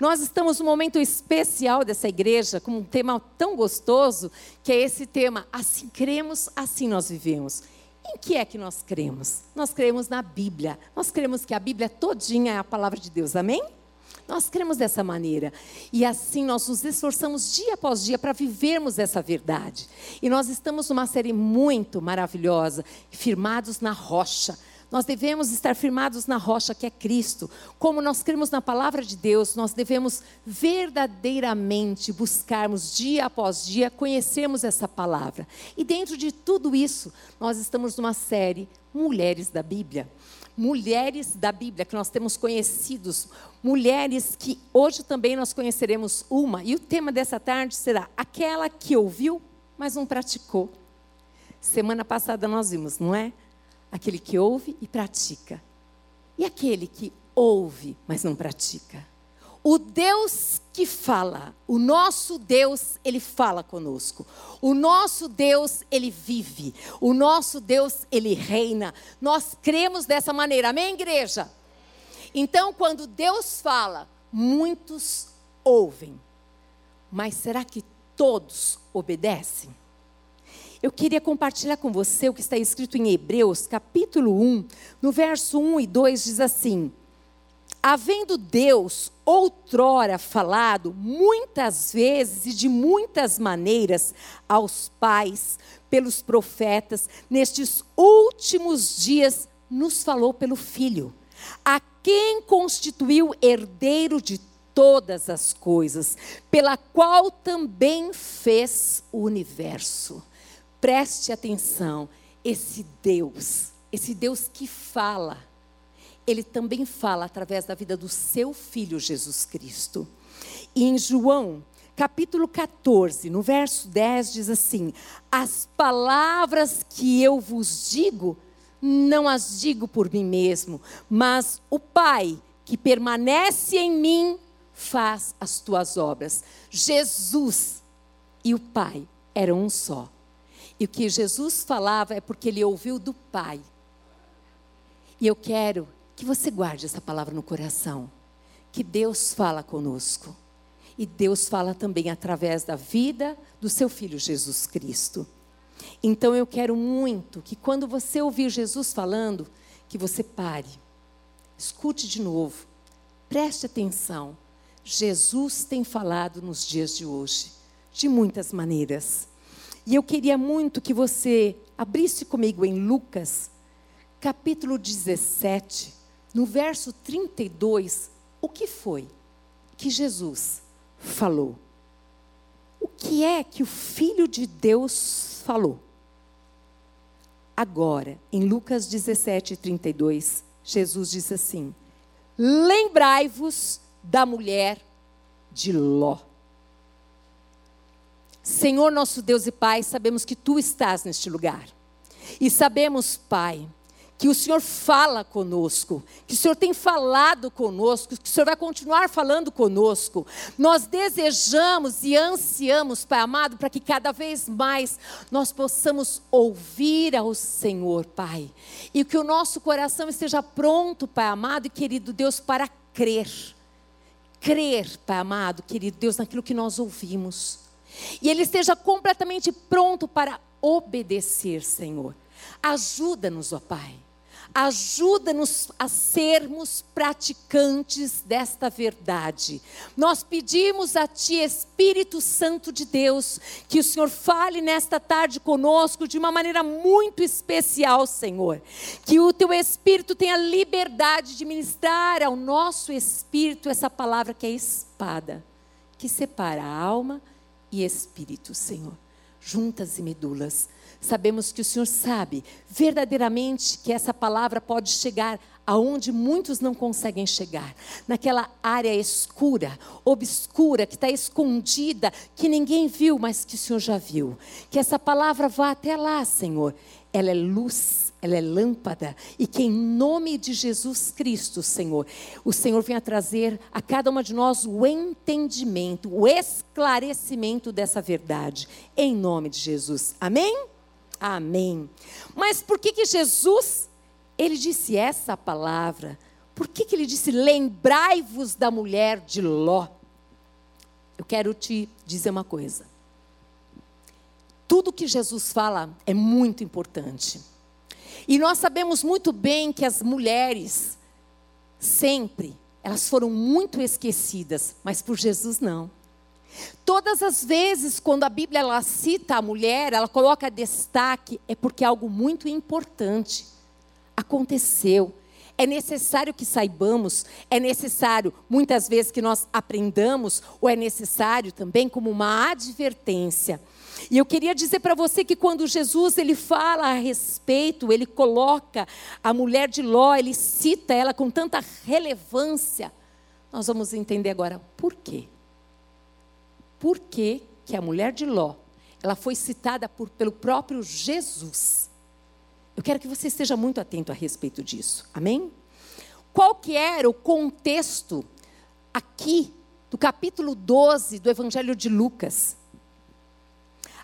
Nós estamos num momento especial dessa igreja, com um tema tão gostoso, que é esse tema: assim cremos, assim nós vivemos. Em que é que nós cremos? Nós cremos na Bíblia. Nós cremos que a Bíblia todinha é a palavra de Deus. Amém? Nós cremos dessa maneira. E assim nós nos esforçamos dia após dia para vivermos essa verdade. E nós estamos numa série muito maravilhosa, firmados na rocha. Nós devemos estar firmados na rocha que é Cristo. Como nós cremos na palavra de Deus, nós devemos verdadeiramente buscarmos dia após dia conhecermos essa palavra. E dentro de tudo isso, nós estamos numa série Mulheres da Bíblia. Mulheres da Bíblia que nós temos conhecidos, mulheres que hoje também nós conheceremos uma, e o tema dessa tarde será aquela que ouviu, mas não praticou. Semana passada nós vimos, não é? Aquele que ouve e pratica. E aquele que ouve, mas não pratica. O Deus que fala, o nosso Deus, ele fala conosco. O nosso Deus, ele vive. O nosso Deus, ele reina. Nós cremos dessa maneira. Amém, igreja? Então, quando Deus fala, muitos ouvem. Mas será que todos obedecem? Eu queria compartilhar com você o que está escrito em Hebreus, capítulo 1, no verso 1 e 2 diz assim: Havendo Deus outrora falado muitas vezes e de muitas maneiras aos pais, pelos profetas, nestes últimos dias nos falou pelo Filho, a quem constituiu herdeiro de todas as coisas, pela qual também fez o universo. Preste atenção, esse Deus, esse Deus que fala, ele também fala através da vida do seu filho Jesus Cristo. E em João, capítulo 14, no verso 10, diz assim: As palavras que eu vos digo, não as digo por mim mesmo, mas o Pai que permanece em mim faz as tuas obras. Jesus e o Pai eram um só. E o que Jesus falava é porque ele ouviu do Pai. E eu quero que você guarde essa palavra no coração. Que Deus fala conosco. E Deus fala também através da vida do seu filho Jesus Cristo. Então eu quero muito que quando você ouvir Jesus falando, que você pare. Escute de novo. Preste atenção. Jesus tem falado nos dias de hoje, de muitas maneiras. E eu queria muito que você abrisse comigo em Lucas, capítulo 17, no verso 32, o que foi que Jesus falou? O que é que o Filho de Deus falou? Agora, em Lucas 17, 32, Jesus disse assim: Lembrai-vos da mulher de Ló. Senhor nosso Deus e Pai, sabemos que tu estás neste lugar. E sabemos, Pai, que o Senhor fala conosco, que o Senhor tem falado conosco, que o Senhor vai continuar falando conosco. Nós desejamos e ansiamos, Pai amado, para que cada vez mais nós possamos ouvir ao Senhor, Pai. E que o nosso coração esteja pronto, Pai amado e querido Deus, para crer. Crer, Pai amado, querido Deus, naquilo que nós ouvimos e ele esteja completamente pronto para obedecer, Senhor. Ajuda-nos, ó Pai. Ajuda-nos a sermos praticantes desta verdade. Nós pedimos a Ti, Espírito Santo de Deus, que o Senhor fale nesta tarde conosco de uma maneira muito especial, Senhor. Que o Teu Espírito tenha liberdade de ministrar ao nosso espírito essa palavra que é espada, que separa a alma e espírito, Senhor, juntas e medulas. Sabemos que o Senhor sabe verdadeiramente que essa palavra pode chegar aonde muitos não conseguem chegar, naquela área escura, obscura, que está escondida, que ninguém viu, mas que o Senhor já viu. Que essa palavra vá até lá, Senhor. Ela é luz ela é lâmpada, e que em nome de Jesus Cristo, Senhor, o Senhor venha trazer a cada uma de nós o entendimento, o esclarecimento dessa verdade, em nome de Jesus. Amém? Amém. Mas por que que Jesus, ele disse essa palavra? Por que, que ele disse: lembrai-vos da mulher de Ló? Eu quero te dizer uma coisa. Tudo que Jesus fala é muito importante. E nós sabemos muito bem que as mulheres, sempre, elas foram muito esquecidas, mas por Jesus não. Todas as vezes quando a Bíblia ela cita a mulher, ela coloca destaque, é porque algo muito importante aconteceu. É necessário que saibamos, é necessário muitas vezes que nós aprendamos, ou é necessário também como uma advertência. E eu queria dizer para você que quando Jesus ele fala a respeito, ele coloca a mulher de Ló, ele cita ela com tanta relevância, nós vamos entender agora por quê por que, que a mulher de Ló, ela foi citada por, pelo próprio Jesus. Eu quero que você esteja muito atento a respeito disso. Amém? Qual que era o contexto aqui do capítulo 12 do Evangelho de Lucas?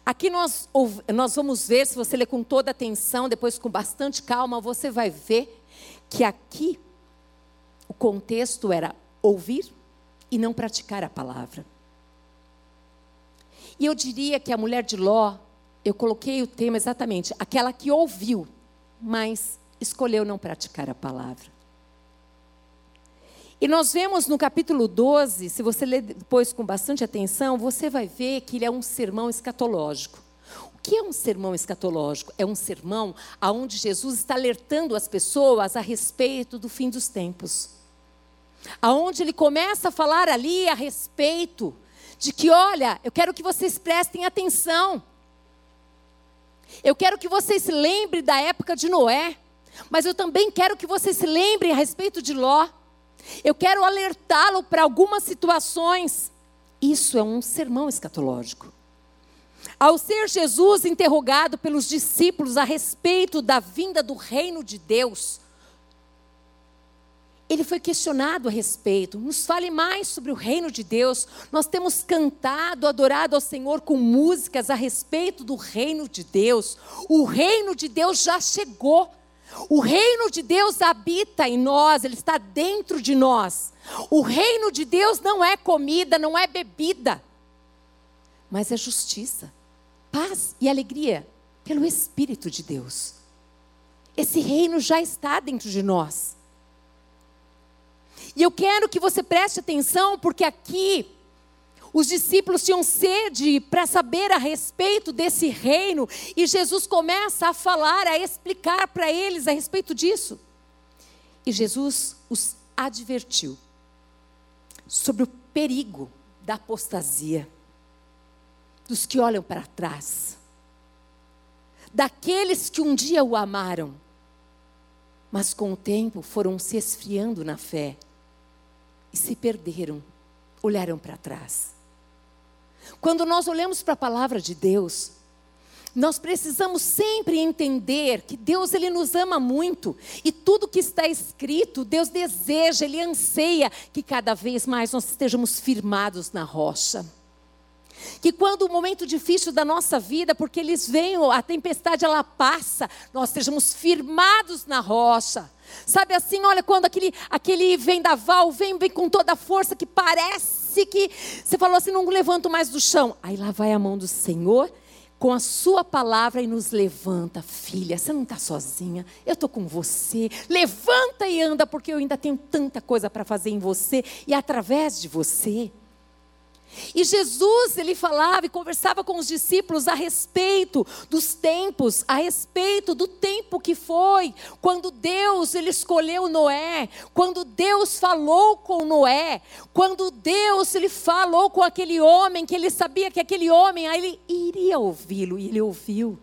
Aqui nós, nós vamos ver, se você ler com toda atenção, depois com bastante calma, você vai ver que aqui o contexto era ouvir e não praticar a palavra. E eu diria que a mulher de Ló, eu coloquei o tema exatamente, aquela que ouviu, mas escolheu não praticar a palavra. E nós vemos no capítulo 12, se você ler depois com bastante atenção, você vai ver que ele é um sermão escatológico. O que é um sermão escatológico? É um sermão onde Jesus está alertando as pessoas a respeito do fim dos tempos. Aonde ele começa a falar ali a respeito de que, olha, eu quero que vocês prestem atenção. Eu quero que vocês se lembrem da época de Noé, mas eu também quero que vocês se lembrem a respeito de Ló. Eu quero alertá-lo para algumas situações. Isso é um sermão escatológico. Ao ser Jesus interrogado pelos discípulos a respeito da vinda do reino de Deus, ele foi questionado a respeito. Nos fale mais sobre o reino de Deus. Nós temos cantado, adorado ao Senhor com músicas a respeito do reino de Deus. O reino de Deus já chegou. O reino de Deus habita em nós, ele está dentro de nós. O reino de Deus não é comida, não é bebida, mas é justiça, paz e alegria pelo Espírito de Deus. Esse reino já está dentro de nós. E eu quero que você preste atenção, porque aqui os discípulos tinham sede para saber a respeito desse reino, e Jesus começa a falar, a explicar para eles a respeito disso. E Jesus os advertiu sobre o perigo da apostasia, dos que olham para trás, daqueles que um dia o amaram, mas com o tempo foram se esfriando na fé e se perderam, olharam para trás. Quando nós olhamos para a palavra de Deus, nós precisamos sempre entender que Deus ele nos ama muito e tudo que está escrito, Deus deseja, ele anseia que cada vez mais nós estejamos firmados na rocha. Que quando o momento difícil da nossa vida, porque eles vêm, a tempestade ela passa, nós estejamos firmados na rocha. Sabe assim, olha, quando aquele, aquele vendaval vem, vem com toda a força que parece que você falou assim, não levanto mais do chão. Aí lá vai a mão do Senhor com a sua palavra e nos levanta, filha, você não está sozinha, eu estou com você, levanta e anda, porque eu ainda tenho tanta coisa para fazer em você e através de você. E Jesus, ele falava e conversava com os discípulos a respeito dos tempos, a respeito do tempo que foi, quando Deus ele escolheu Noé, quando Deus falou com Noé, quando Deus ele falou com aquele homem que ele sabia que aquele homem ele iria ouvi-lo e ele ouviu.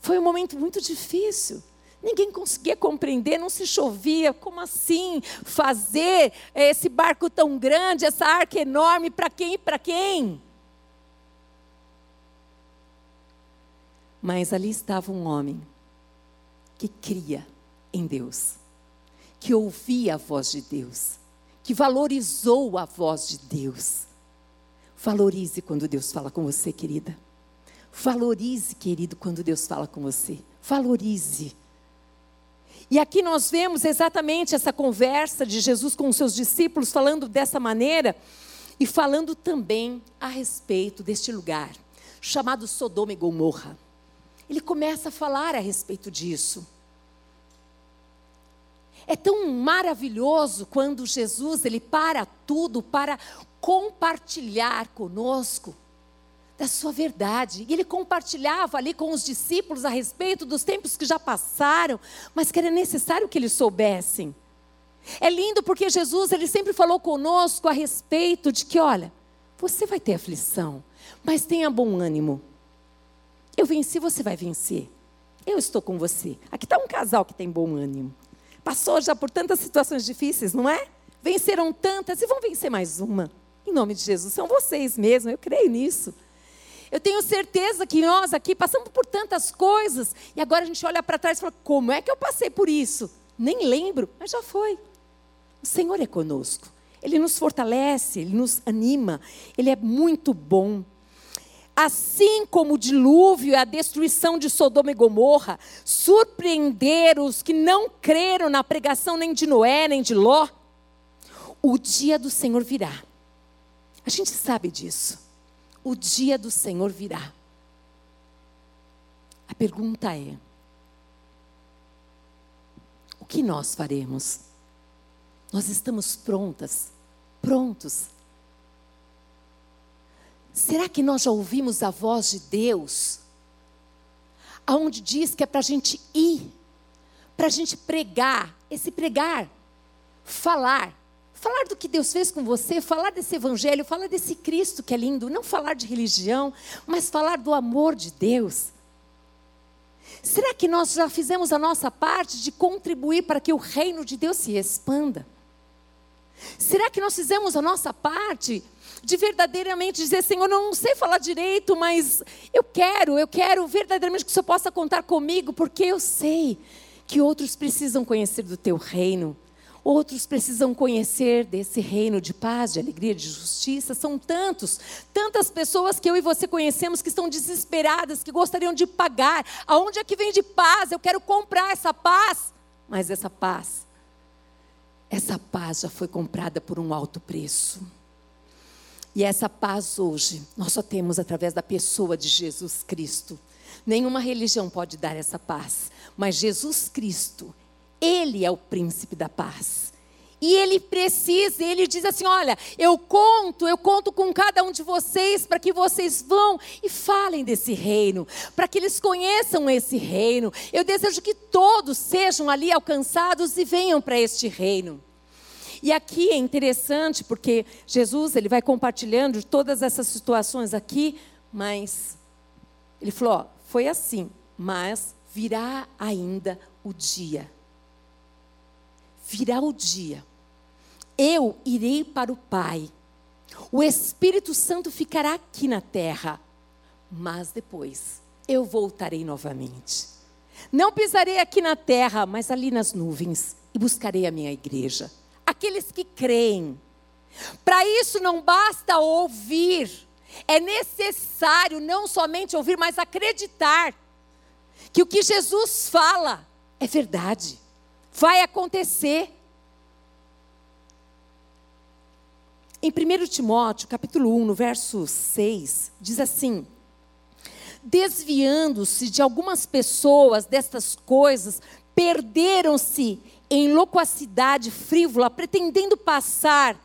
Foi um momento muito difícil. Ninguém conseguia compreender, não se chovia. Como assim fazer esse barco tão grande, essa arca enorme, para quem e para quem? Mas ali estava um homem que cria em Deus, que ouvia a voz de Deus, que valorizou a voz de Deus. Valorize quando Deus fala com você, querida. Valorize, querido, quando Deus fala com você. Valorize. E aqui nós vemos exatamente essa conversa de Jesus com os seus discípulos, falando dessa maneira e falando também a respeito deste lugar, chamado Sodoma e Gomorra. Ele começa a falar a respeito disso. É tão maravilhoso quando Jesus ele para tudo para compartilhar conosco da sua verdade. E ele compartilhava ali com os discípulos a respeito dos tempos que já passaram, mas que era necessário que eles soubessem. É lindo porque Jesus ele sempre falou conosco a respeito de que, olha, você vai ter aflição, mas tenha bom ânimo. Eu venci, você vai vencer. Eu estou com você. Aqui está um casal que tem bom ânimo. Passou já por tantas situações difíceis, não é? Venceram tantas e vão vencer mais uma. Em nome de Jesus, são vocês mesmo, eu creio nisso. Eu tenho certeza que nós aqui passamos por tantas coisas e agora a gente olha para trás e fala: como é que eu passei por isso? Nem lembro, mas já foi. O Senhor é conosco. Ele nos fortalece, ele nos anima, ele é muito bom. Assim como o dilúvio e a destruição de Sodoma e Gomorra surpreenderam os que não creram na pregação nem de Noé, nem de Ló, o dia do Senhor virá. A gente sabe disso o dia do Senhor virá. A pergunta é: o que nós faremos? Nós estamos prontas, prontos. Será que nós já ouvimos a voz de Deus? Aonde diz que é para a gente ir, para a gente pregar, esse pregar, falar, Falar do que Deus fez com você, falar desse evangelho, falar desse Cristo que é lindo, não falar de religião, mas falar do amor de Deus. Será que nós já fizemos a nossa parte de contribuir para que o reino de Deus se expanda? Será que nós fizemos a nossa parte de verdadeiramente dizer, Senhor, eu não sei falar direito, mas eu quero, eu quero verdadeiramente que o Senhor possa contar comigo, porque eu sei que outros precisam conhecer do teu reino. Outros precisam conhecer desse reino de paz, de alegria, de justiça. São tantos, tantas pessoas que eu e você conhecemos que estão desesperadas, que gostariam de pagar. Aonde é que vem de paz? Eu quero comprar essa paz. Mas essa paz, essa paz já foi comprada por um alto preço. E essa paz hoje, nós só temos através da pessoa de Jesus Cristo. Nenhuma religião pode dar essa paz, mas Jesus Cristo, ele é o príncipe da paz. E ele precisa, ele diz assim: Olha, eu conto, eu conto com cada um de vocês para que vocês vão e falem desse reino, para que eles conheçam esse reino. Eu desejo que todos sejam ali alcançados e venham para este reino. E aqui é interessante porque Jesus ele vai compartilhando todas essas situações aqui, mas ele falou: ó, foi assim, mas virá ainda o dia virá o dia, eu irei para o Pai, o Espírito Santo ficará aqui na terra, mas depois eu voltarei novamente. Não pisarei aqui na terra, mas ali nas nuvens, e buscarei a minha igreja, aqueles que creem. Para isso não basta ouvir, é necessário não somente ouvir, mas acreditar que o que Jesus fala é verdade vai acontecer. Em 1 Timóteo, capítulo 1, no verso 6, diz assim: Desviando-se de algumas pessoas destas coisas, perderam-se em loquacidade frívola, pretendendo passar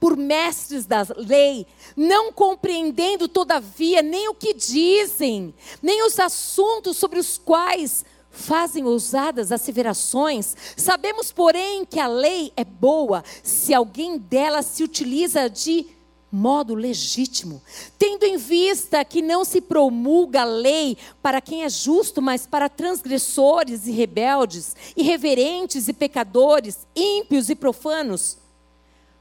por mestres da lei, não compreendendo, todavia, nem o que dizem, nem os assuntos sobre os quais fazem ousadas asseverações. Sabemos, porém, que a lei é boa se alguém dela se utiliza de modo legítimo, tendo em vista que não se promulga a lei para quem é justo, mas para transgressores e rebeldes, irreverentes e pecadores, ímpios e profanos,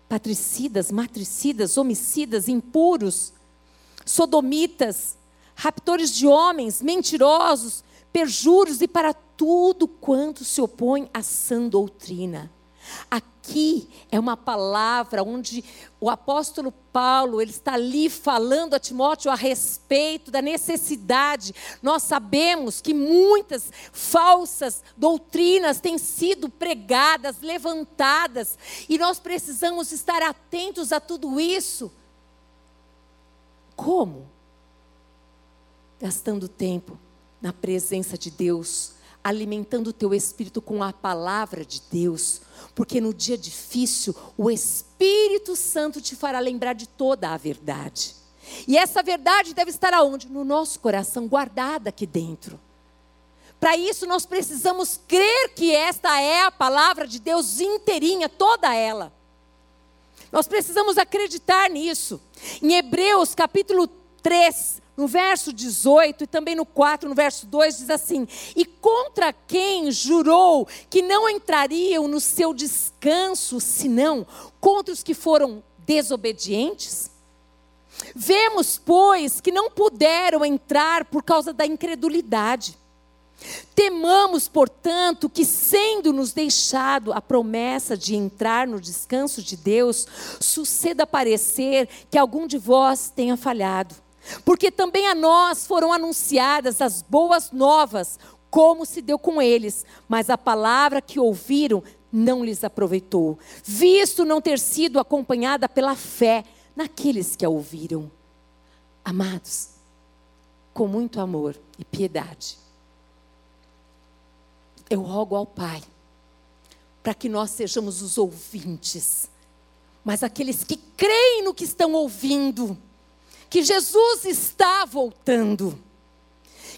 patricidas, matricidas, homicidas, impuros, sodomitas, raptores de homens, mentirosos, perjuros e para tudo quanto se opõe à sã doutrina, Aqui é uma palavra onde o apóstolo Paulo, ele está ali falando a Timóteo a respeito da necessidade. Nós sabemos que muitas falsas doutrinas têm sido pregadas, levantadas, e nós precisamos estar atentos a tudo isso. Como? Gastando tempo na presença de Deus, alimentando o teu espírito com a palavra de Deus, porque no dia difícil o Espírito Santo te fará lembrar de toda a verdade. E essa verdade deve estar aonde? No nosso coração, guardada aqui dentro. Para isso nós precisamos crer que esta é a palavra de Deus inteirinha, toda ela. Nós precisamos acreditar nisso. Em Hebreus capítulo 3, no verso 18 e também no 4, no verso 2, diz assim: E contra quem jurou que não entrariam no seu descanso, senão contra os que foram desobedientes? Vemos, pois, que não puderam entrar por causa da incredulidade. Temamos, portanto, que, sendo-nos deixado a promessa de entrar no descanso de Deus, suceda parecer que algum de vós tenha falhado. Porque também a nós foram anunciadas as boas novas, como se deu com eles, mas a palavra que ouviram não lhes aproveitou, visto não ter sido acompanhada pela fé naqueles que a ouviram. Amados, com muito amor e piedade, eu rogo ao Pai para que nós sejamos os ouvintes, mas aqueles que creem no que estão ouvindo que Jesus está voltando.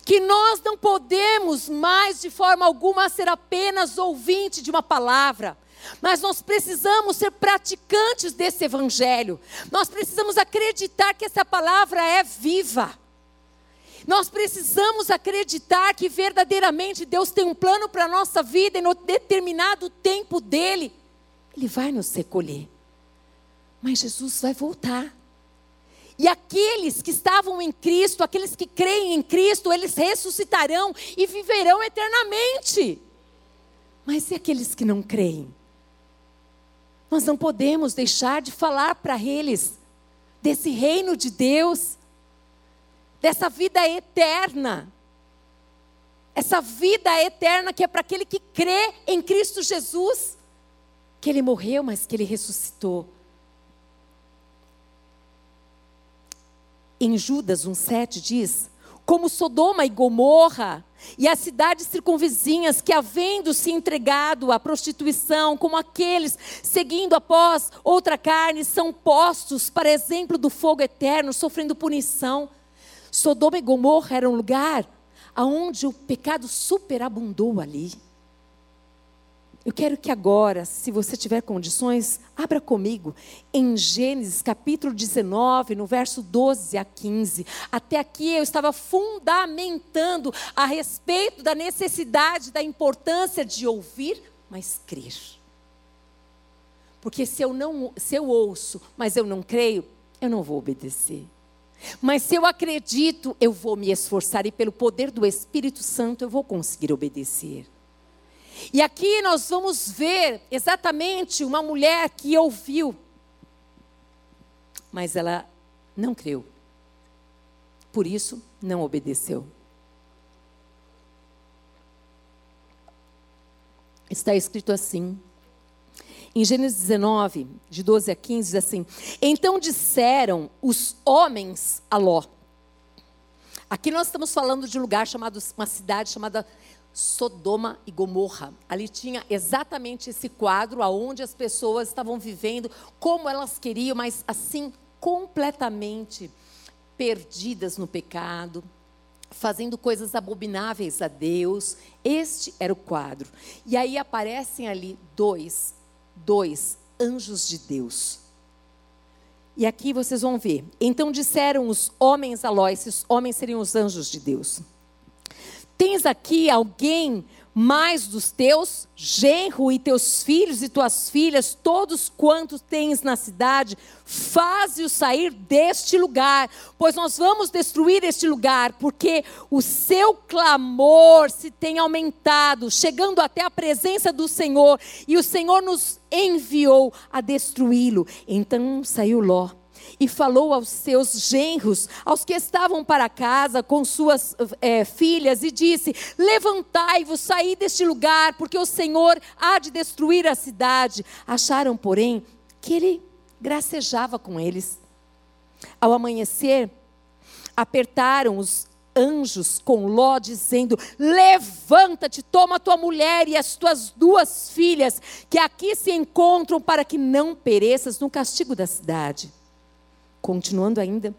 Que nós não podemos mais, de forma alguma, ser apenas ouvinte de uma palavra. Mas nós precisamos ser praticantes desse evangelho. Nós precisamos acreditar que essa palavra é viva. Nós precisamos acreditar que verdadeiramente Deus tem um plano para a nossa vida e no determinado tempo dele, Ele vai nos recolher. Mas Jesus vai voltar. E aqueles que estavam em Cristo, aqueles que creem em Cristo, eles ressuscitarão e viverão eternamente. Mas e aqueles que não creem? Nós não podemos deixar de falar para eles desse reino de Deus, dessa vida eterna. Essa vida eterna que é para aquele que crê em Cristo Jesus, que ele morreu, mas que ele ressuscitou em Judas 1,7 diz: Como Sodoma e Gomorra e as cidades circunvizinhas que, havendo se entregado à prostituição, como aqueles seguindo após outra carne, são postos para exemplo do fogo eterno, sofrendo punição. Sodoma e Gomorra era um lugar onde o pecado superabundou ali. Eu quero que agora, se você tiver condições, abra comigo em Gênesis capítulo 19, no verso 12 a 15. Até aqui eu estava fundamentando a respeito da necessidade, da importância de ouvir, mas crer. Porque se eu não, se eu ouço, mas eu não creio, eu não vou obedecer. Mas se eu acredito, eu vou me esforçar e pelo poder do Espírito Santo eu vou conseguir obedecer. E aqui nós vamos ver exatamente uma mulher que ouviu, mas ela não creu. Por isso, não obedeceu. Está escrito assim, em Gênesis 19, de 12 a 15, diz assim: Então disseram os homens a Ló. Aqui nós estamos falando de um lugar chamado, uma cidade chamada Sodoma e Gomorra. Ali tinha exatamente esse quadro aonde as pessoas estavam vivendo como elas queriam, mas assim completamente perdidas no pecado, fazendo coisas abomináveis a Deus. Este era o quadro. E aí aparecem ali dois, dois anjos de Deus. E aqui vocês vão ver. Então disseram os homens a Ló, esses homens seriam os anjos de Deus. Tens aqui alguém mas dos teus genro e teus filhos e tuas filhas, todos quantos tens na cidade, faze-os sair deste lugar, pois nós vamos destruir este lugar, porque o seu clamor se tem aumentado, chegando até a presença do Senhor, e o Senhor nos enviou a destruí-lo. Então saiu Ló e falou aos seus genros, aos que estavam para casa com suas é, filhas, e disse: Levantai-vos, saí deste lugar, porque o Senhor há de destruir a cidade. Acharam, porém, que ele gracejava com eles. Ao amanhecer, apertaram os anjos com Ló, dizendo: Levanta-te, toma tua mulher e as tuas duas filhas, que aqui se encontram, para que não pereças no castigo da cidade. Continuando ainda,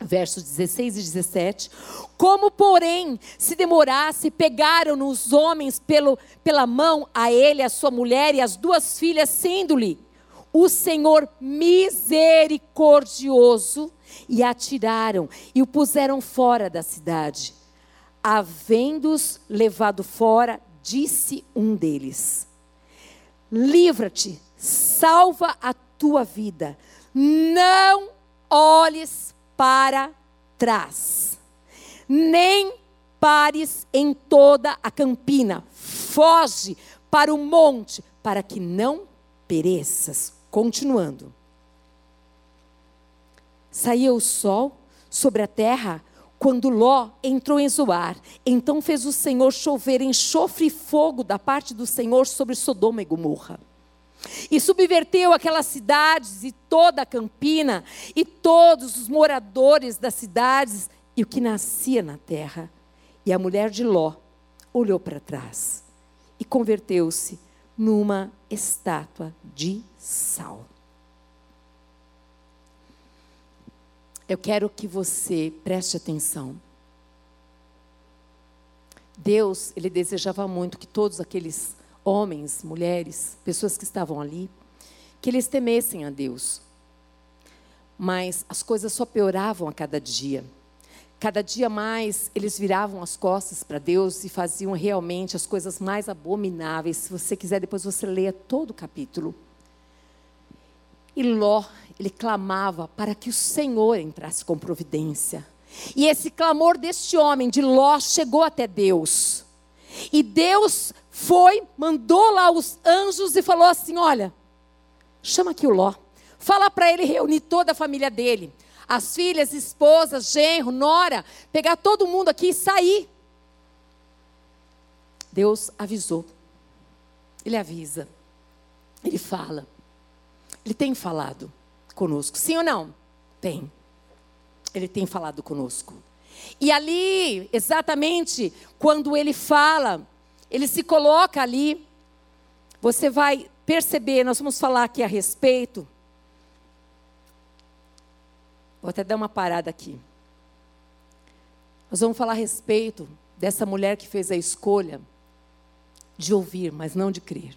versos 16 e 17. Como, porém, se demorasse, pegaram os homens pelo, pela mão a ele, a sua mulher e as duas filhas, sendo-lhe o Senhor misericordioso, e atiraram e o puseram fora da cidade. Havendo-os levado fora, disse um deles: Livra-te, salva a tua vida, não olhes para trás, nem pares em toda a campina, foge para o monte, para que não pereças. Continuando. Saiu o sol sobre a terra quando Ló entrou em Zoar. Então fez o Senhor chover enxofre e fogo da parte do Senhor sobre Sodoma e Gomorra. E subverteu aquelas cidades e toda a campina, e todos os moradores das cidades, e o que nascia na terra. E a mulher de Ló olhou para trás e converteu-se numa estátua de sal. Eu quero que você preste atenção. Deus, ele desejava muito que todos aqueles homens, mulheres, pessoas que estavam ali, que eles temessem a Deus. Mas as coisas só pioravam a cada dia. Cada dia mais eles viravam as costas para Deus e faziam realmente as coisas mais abomináveis. Se você quiser, depois você leia todo o capítulo. E Ló, ele clamava para que o Senhor entrasse com providência. E esse clamor deste homem, de Ló, chegou até Deus. E Deus foi, mandou lá os anjos e falou assim: Olha, chama aqui o Ló. Fala para ele reunir toda a família dele. As filhas, esposas, genro, nora, pegar todo mundo aqui e sair. Deus avisou. Ele avisa. Ele fala. Ele tem falado conosco. Sim ou não? Tem. Ele tem falado conosco. E ali, exatamente quando ele fala, ele se coloca ali, você vai perceber, nós vamos falar aqui a respeito. Vou até dar uma parada aqui. Nós vamos falar a respeito dessa mulher que fez a escolha de ouvir, mas não de crer.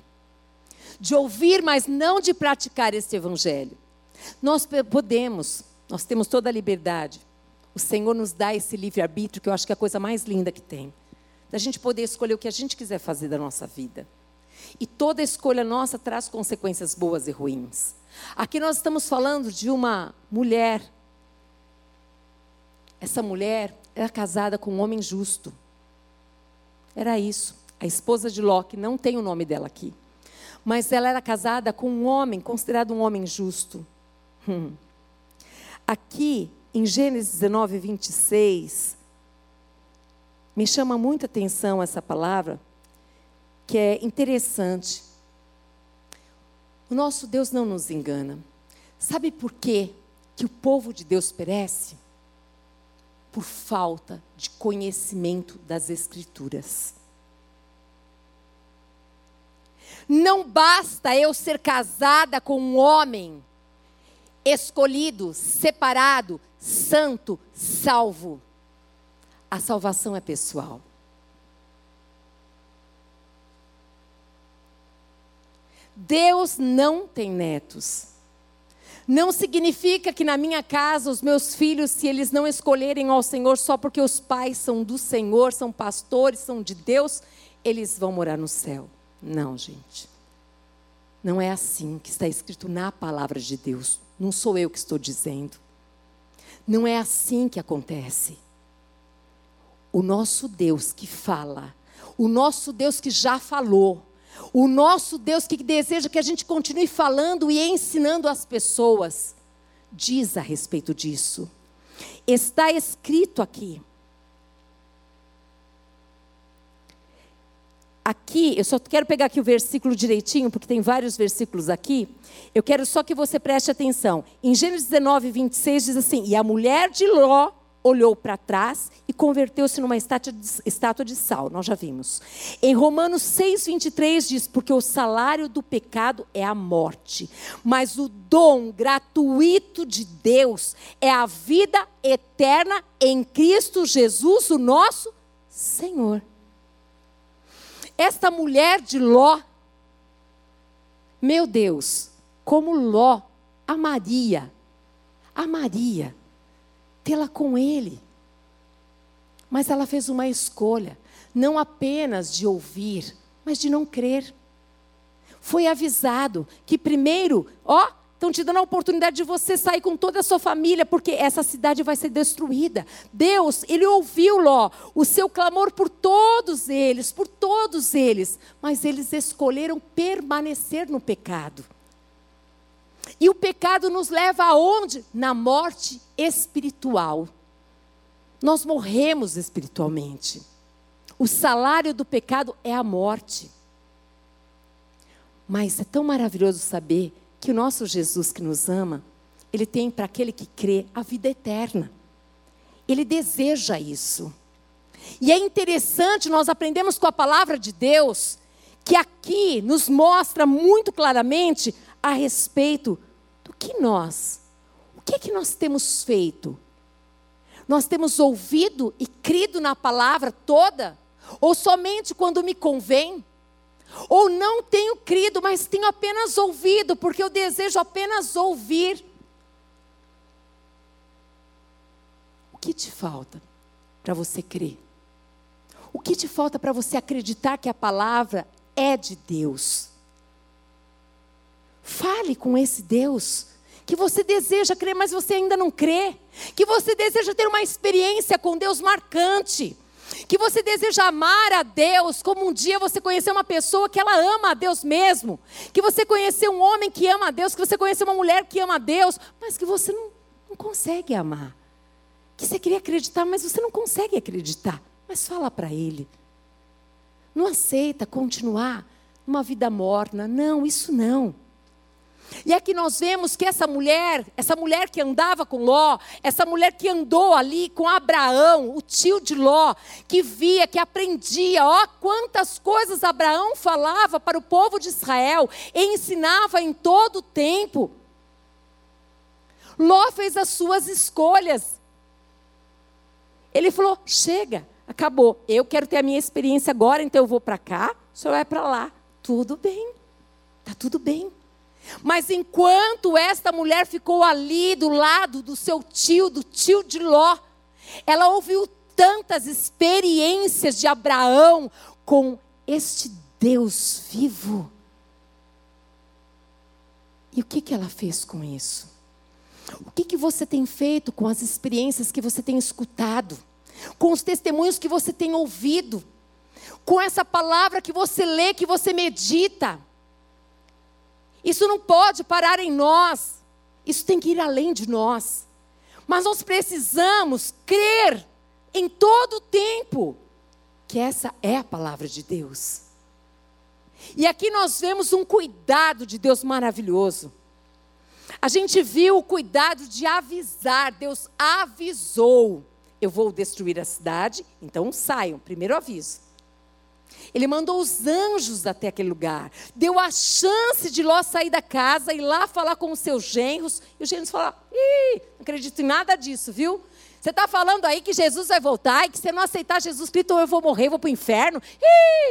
De ouvir, mas não de praticar este evangelho. Nós podemos, nós temos toda a liberdade. O Senhor nos dá esse livre-arbítrio, que eu acho que é a coisa mais linda que tem da gente poder escolher o que a gente quiser fazer da nossa vida. E toda escolha nossa traz consequências boas e ruins. Aqui nós estamos falando de uma mulher. Essa mulher era casada com um homem justo. Era isso. A esposa de que não tem o nome dela aqui. Mas ela era casada com um homem, considerado um homem justo. Hum. Aqui, em Gênesis 19, 26, me chama muita atenção essa palavra, que é interessante. O nosso Deus não nos engana. Sabe por quê que o povo de Deus perece? Por falta de conhecimento das Escrituras. Não basta eu ser casada com um homem escolhido, separado, santo, salvo a salvação é pessoal. Deus não tem netos. Não significa que na minha casa os meus filhos, se eles não escolherem ao Senhor só porque os pais são do Senhor, são pastores, são de Deus, eles vão morar no céu. Não, gente. Não é assim que está escrito na palavra de Deus. Não sou eu que estou dizendo. Não é assim que acontece. O nosso Deus que fala, o nosso Deus que já falou, o nosso Deus que deseja que a gente continue falando e ensinando as pessoas, diz a respeito disso. Está escrito aqui. aqui, eu só quero pegar aqui o versículo direitinho, porque tem vários versículos aqui. Eu quero só que você preste atenção. Em Gênesis 19, 26 diz assim: E a mulher de Ló olhou para trás converteu-se numa estátua de, estátua de sal. Nós já vimos. Em Romanos 6, 23 diz: Porque o salário do pecado é a morte, mas o dom gratuito de Deus é a vida eterna em Cristo Jesus, o nosso Senhor. Esta mulher de Ló, meu Deus, como Ló amaria, amaria tê-la com ele. Mas ela fez uma escolha, não apenas de ouvir, mas de não crer. Foi avisado que primeiro, ó, Estão te dando a oportunidade de você sair com toda a sua família, porque essa cidade vai ser destruída. Deus, Ele ouviu, Ló, o seu clamor por todos eles, por todos eles, mas eles escolheram permanecer no pecado. E o pecado nos leva aonde? Na morte espiritual. Nós morremos espiritualmente. O salário do pecado é a morte. Mas é tão maravilhoso saber que o nosso Jesus que nos ama, ele tem para aquele que crê a vida eterna. Ele deseja isso. E é interessante, nós aprendemos com a palavra de Deus, que aqui nos mostra muito claramente a respeito do que nós, o que é que nós temos feito? Nós temos ouvido e crido na palavra toda? Ou somente quando me convém? Ou não tenho crido, mas tenho apenas ouvido, porque eu desejo apenas ouvir. O que te falta para você crer? O que te falta para você acreditar que a palavra é de Deus? Fale com esse Deus que você deseja crer, mas você ainda não crê. Que você deseja ter uma experiência com Deus marcante que você deseja amar a Deus, como um dia você conheceu uma pessoa que ela ama a Deus mesmo, que você conheceu um homem que ama a Deus, que você conheceu uma mulher que ama a Deus, mas que você não, não consegue amar. Que você queria acreditar, mas você não consegue acreditar. Mas fala para ele. Não aceita continuar numa vida morna. Não, isso não. E aqui nós vemos que essa mulher, essa mulher que andava com Ló, essa mulher que andou ali com Abraão, o tio de Ló, que via, que aprendia, ó, quantas coisas Abraão falava para o povo de Israel, e ensinava em todo o tempo. Ló fez as suas escolhas. Ele falou: chega, acabou. Eu quero ter a minha experiência agora, então eu vou para cá, o senhor vai para lá. Tudo bem, está tudo bem. Mas enquanto esta mulher ficou ali do lado do seu tio, do tio de Ló, ela ouviu tantas experiências de Abraão com este Deus vivo. E o que, que ela fez com isso? O que, que você tem feito com as experiências que você tem escutado? Com os testemunhos que você tem ouvido? Com essa palavra que você lê, que você medita? Isso não pode parar em nós. Isso tem que ir além de nós. Mas nós precisamos crer em todo o tempo que essa é a palavra de Deus. E aqui nós vemos um cuidado de Deus maravilhoso. A gente viu o cuidado de avisar, Deus avisou: eu vou destruir a cidade, então saiam, primeiro aviso. Ele mandou os anjos até aquele lugar. Deu a chance de Ló sair da casa e lá falar com os seus genros. E os genros falaram: Ih, não acredito em nada disso, viu? Você está falando aí que Jesus vai voltar e que se não aceitar Jesus Cristo, eu vou morrer, vou para o inferno.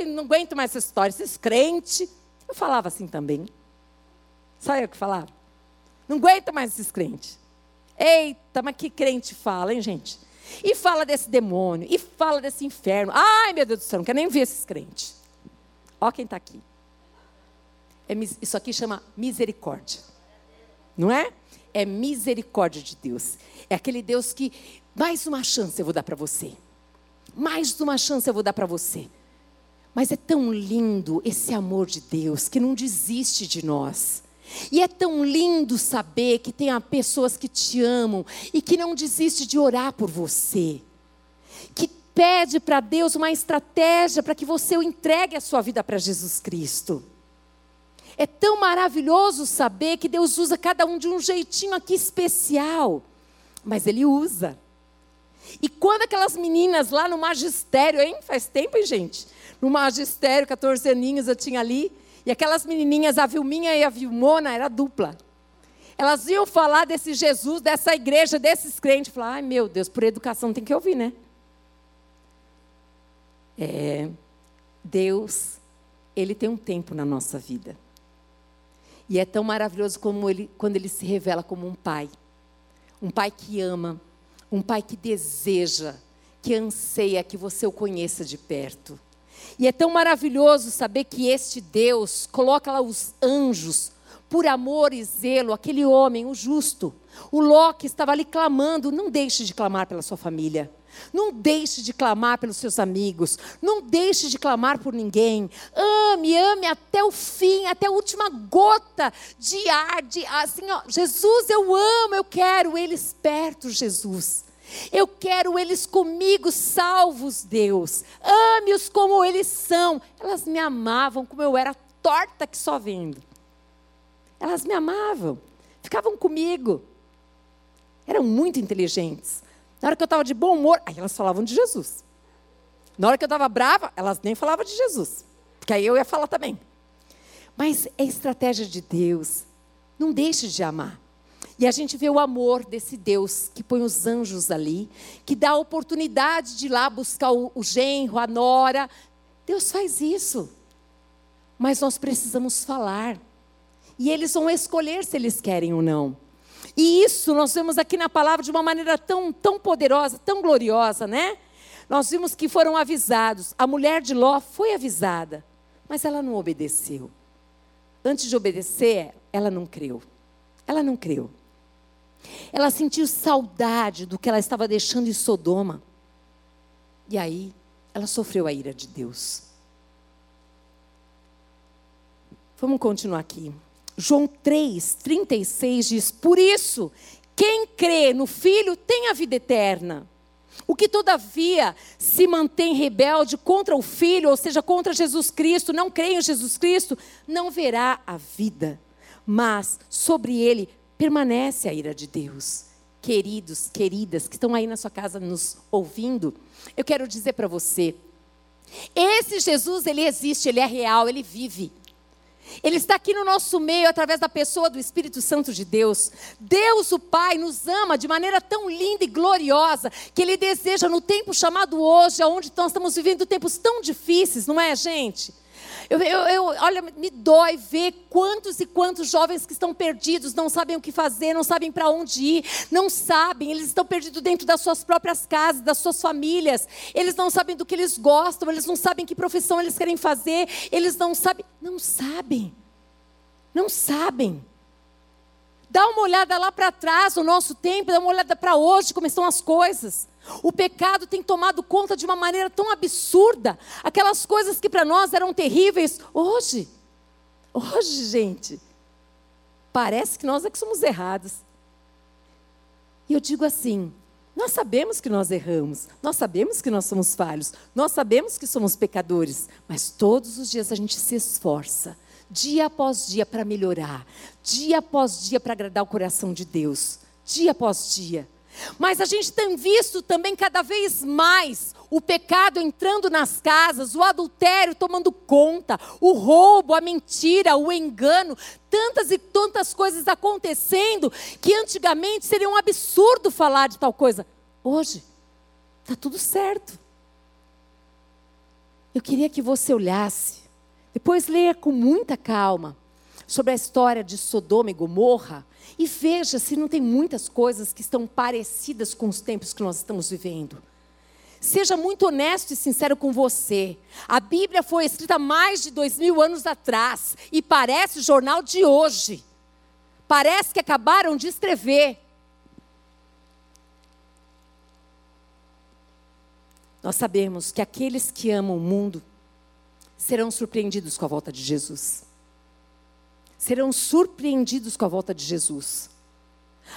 Ih, não aguento mais essa história, esses crentes. Eu falava assim também. Sabe o que falava? Não aguento mais esses crentes. Eita, mas que crente fala, hein, gente? E fala desse demônio, e fala desse inferno. Ai, meu Deus do céu, não quero nem ver esses crentes. Ó quem está aqui. É, isso aqui chama misericórdia. Não é? É misericórdia de Deus. É aquele Deus que, mais uma chance eu vou dar para você. Mais uma chance eu vou dar para você. Mas é tão lindo esse amor de Deus que não desiste de nós. E é tão lindo saber que tem pessoas que te amam e que não desiste de orar por você. Que pede para Deus uma estratégia para que você entregue a sua vida para Jesus Cristo. É tão maravilhoso saber que Deus usa cada um de um jeitinho aqui especial, mas Ele usa. E quando aquelas meninas lá no magistério, hein? Faz tempo, hein, gente? No magistério, 14 aninhos eu tinha ali, e aquelas menininhas, a Vilminha e a Vilmona, era dupla. Elas iam falar desse Jesus, dessa igreja, desses crentes. Falar, ai meu Deus, por educação tem que ouvir, né? É, Deus, Ele tem um tempo na nossa vida. E é tão maravilhoso como ele, quando ele se revela como um pai. Um pai que ama, um pai que deseja, que anseia que você o conheça de perto. E é tão maravilhoso saber que este Deus coloca lá os anjos por amor e zelo, aquele homem, o justo. O Ló que estava ali clamando, não deixe de clamar pela sua família. Não deixe de clamar pelos seus amigos. Não deixe de clamar por ninguém. Ame, ame até o fim, até a última gota de ar. De, assim, ó, Jesus, eu amo, eu quero eles perto, Jesus. Eu quero eles comigo, salvos, Deus. Ame-os como eles são. Elas me amavam como eu era torta que só vendo. Elas me amavam, ficavam comigo. Eram muito inteligentes. Na hora que eu estava de bom humor, aí elas falavam de Jesus. Na hora que eu estava brava, elas nem falavam de Jesus. Porque aí eu ia falar também. Mas é estratégia de Deus. Não deixe de amar. E a gente vê o amor desse Deus que põe os anjos ali, que dá a oportunidade de ir lá buscar o, o genro, a nora. Deus faz isso. Mas nós precisamos falar. E eles vão escolher se eles querem ou não. E isso nós vemos aqui na palavra de uma maneira tão, tão poderosa, tão gloriosa, né? Nós vimos que foram avisados. A mulher de Ló foi avisada, mas ela não obedeceu. Antes de obedecer, ela não creu. Ela não creu. Ela sentiu saudade do que ela estava deixando em Sodoma. E aí, ela sofreu a ira de Deus. Vamos continuar aqui. João 3, 36 diz: Por isso, quem crê no Filho tem a vida eterna. O que, todavia, se mantém rebelde contra o Filho, ou seja, contra Jesus Cristo, não crê em Jesus Cristo, não verá a vida, mas sobre ele permanece a ira de Deus. Queridos, queridas, que estão aí na sua casa nos ouvindo, eu quero dizer para você: esse Jesus, ele existe, ele é real, ele vive. Ele está aqui no nosso meio através da pessoa do Espírito Santo de Deus. Deus, o Pai, nos ama de maneira tão linda e gloriosa que Ele deseja no tempo chamado hoje, onde nós estamos vivendo tempos tão difíceis, não é, gente? Eu, eu, eu, olha, me dói ver quantos e quantos jovens que estão perdidos, não sabem o que fazer, não sabem para onde ir, não sabem, eles estão perdidos dentro das suas próprias casas, das suas famílias, eles não sabem do que eles gostam, eles não sabem que profissão eles querem fazer, eles não sabem, não sabem, não sabem. Dá uma olhada lá para trás, no nosso tempo, dá uma olhada para hoje, como estão as coisas. O pecado tem tomado conta de uma maneira tão absurda. Aquelas coisas que para nós eram terríveis, hoje, hoje, gente, parece que nós é que somos errados. E eu digo assim: nós sabemos que nós erramos, nós sabemos que nós somos falhos, nós sabemos que somos pecadores, mas todos os dias a gente se esforça, dia após dia, para melhorar, dia após dia, para agradar o coração de Deus, dia após dia. Mas a gente tem visto também cada vez mais o pecado entrando nas casas, o adultério tomando conta, o roubo, a mentira, o engano, tantas e tantas coisas acontecendo que antigamente seria um absurdo falar de tal coisa. Hoje, está tudo certo. Eu queria que você olhasse, depois leia com muita calma sobre a história de Sodoma e Gomorra e veja se não tem muitas coisas que estão parecidas com os tempos que nós estamos vivendo. Seja muito honesto e sincero com você. A Bíblia foi escrita mais de dois mil anos atrás e parece o jornal de hoje. Parece que acabaram de escrever. Nós sabemos que aqueles que amam o mundo serão surpreendidos com a volta de Jesus. Serão surpreendidos com a volta de Jesus.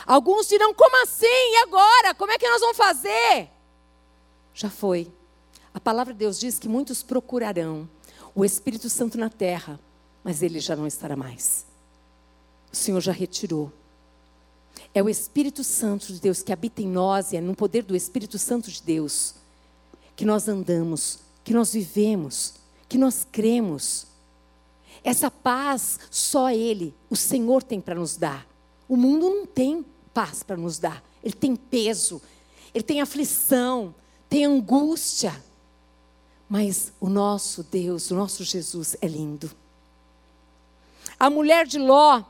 Alguns dirão: como assim? E agora? Como é que nós vamos fazer? Já foi. A palavra de Deus diz que muitos procurarão o Espírito Santo na terra, mas ele já não estará mais. O Senhor já retirou. É o Espírito Santo de Deus que habita em nós e é no poder do Espírito Santo de Deus que nós andamos, que nós vivemos, que nós cremos. Essa paz só Ele, o Senhor, tem para nos dar. O mundo não tem paz para nos dar. Ele tem peso, ele tem aflição, tem angústia. Mas o nosso Deus, o nosso Jesus é lindo. A mulher de Ló,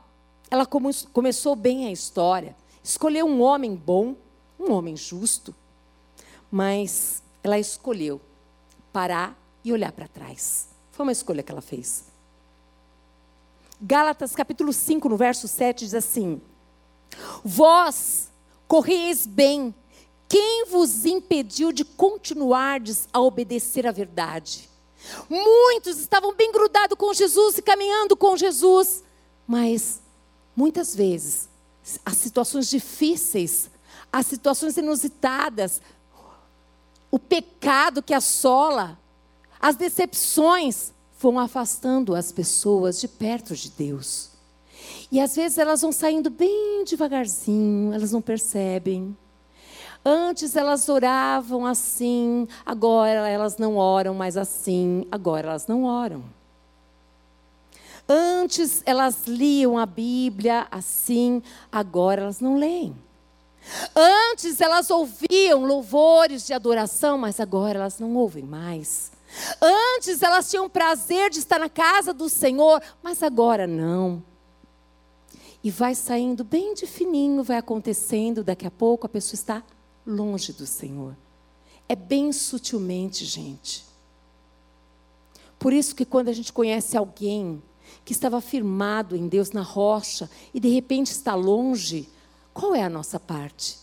ela começou bem a história. Escolheu um homem bom, um homem justo. Mas ela escolheu parar e olhar para trás. Foi uma escolha que ela fez. Gálatas capítulo 5, no verso 7, diz assim: Vós correis bem, quem vos impediu de continuardes a obedecer à verdade? Muitos estavam bem grudados com Jesus e caminhando com Jesus, mas muitas vezes as situações difíceis, as situações inusitadas, o pecado que assola, as decepções vão afastando as pessoas de perto de Deus. E às vezes elas vão saindo bem devagarzinho, elas não percebem. Antes elas oravam assim, agora elas não oram mais assim, agora elas não oram. Antes elas liam a Bíblia assim, agora elas não leem. Antes elas ouviam louvores de adoração, mas agora elas não ouvem mais. Antes elas tinham prazer de estar na casa do Senhor, mas agora não. E vai saindo bem de fininho, vai acontecendo, daqui a pouco a pessoa está longe do Senhor. É bem sutilmente, gente. Por isso que quando a gente conhece alguém que estava firmado em Deus na rocha e de repente está longe, qual é a nossa parte?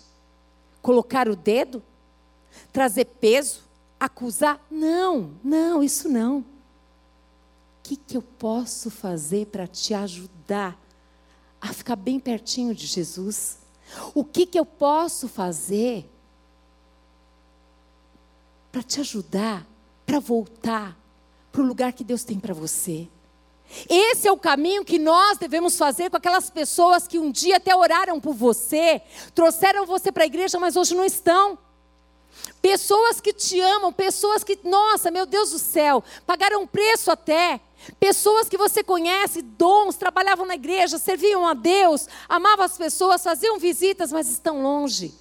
Colocar o dedo? Trazer peso? Acusar? Não, não, isso não. O que, que eu posso fazer para te ajudar a ficar bem pertinho de Jesus? O que, que eu posso fazer para te ajudar, para voltar para o lugar que Deus tem para você? Esse é o caminho que nós devemos fazer com aquelas pessoas que um dia até oraram por você, trouxeram você para a igreja, mas hoje não estão. Pessoas que te amam, pessoas que, nossa, meu Deus do céu, pagaram preço até, Pessoas que você conhece, dons, trabalhavam na igreja, serviam a Deus, amavam as pessoas, faziam visitas, mas estão longe.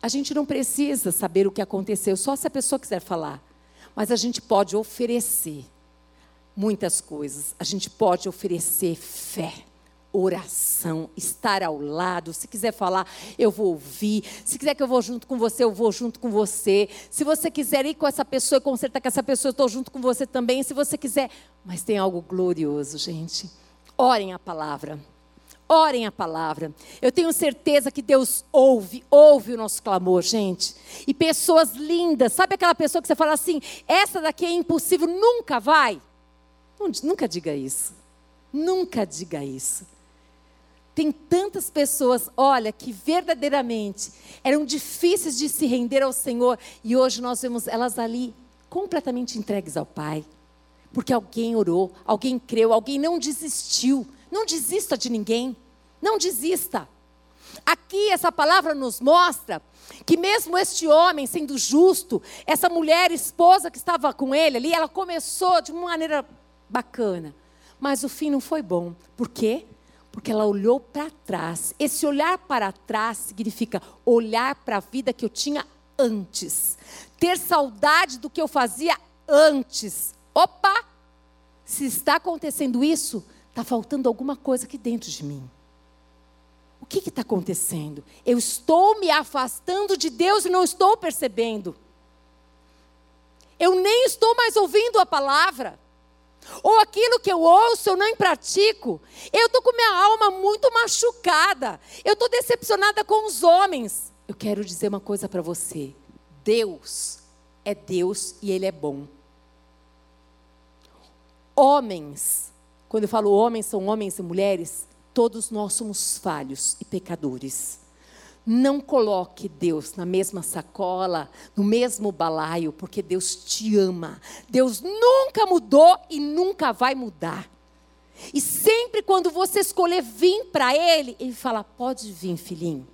A gente não precisa saber o que aconteceu, só se a pessoa quiser falar. Mas a gente pode oferecer muitas coisas. A gente pode oferecer fé oração, estar ao lado. Se quiser falar, eu vou ouvir. Se quiser que eu vou junto com você, eu vou junto com você. Se você quiser ir com essa pessoa e consertar com essa pessoa, eu estou junto com você também. Se você quiser. Mas tem algo glorioso, gente. Orem a palavra. Orem a palavra. Eu tenho certeza que Deus ouve, ouve o nosso clamor, gente. E pessoas lindas. Sabe aquela pessoa que você fala assim: essa daqui é impossível, nunca vai? Nunca diga isso. Nunca diga isso. Tem tantas pessoas, olha, que verdadeiramente eram difíceis de se render ao Senhor e hoje nós vemos elas ali completamente entregues ao Pai. Porque alguém orou, alguém creu, alguém não desistiu. Não desista de ninguém. Não desista. Aqui essa palavra nos mostra que mesmo este homem sendo justo, essa mulher esposa que estava com ele ali, ela começou de uma maneira bacana, mas o fim não foi bom. Por quê? Porque ela olhou para trás. Esse olhar para trás significa olhar para a vida que eu tinha antes. Ter saudade do que eu fazia antes. Opa! Se está acontecendo isso, está faltando alguma coisa aqui dentro de mim. O que está acontecendo? Eu estou me afastando de Deus e não estou percebendo. Eu nem estou mais ouvindo a palavra. Ou aquilo que eu ouço, eu não pratico. Eu estou com minha alma muito machucada. Eu estou decepcionada com os homens. Eu quero dizer uma coisa para você: Deus é Deus e Ele é bom. Homens, quando eu falo homens, são homens e mulheres, todos nós somos falhos e pecadores. Não coloque Deus na mesma sacola, no mesmo balaio, porque Deus te ama. Deus nunca mudou e nunca vai mudar. E sempre quando você escolher vir para Ele, Ele fala: pode vir, filhinho.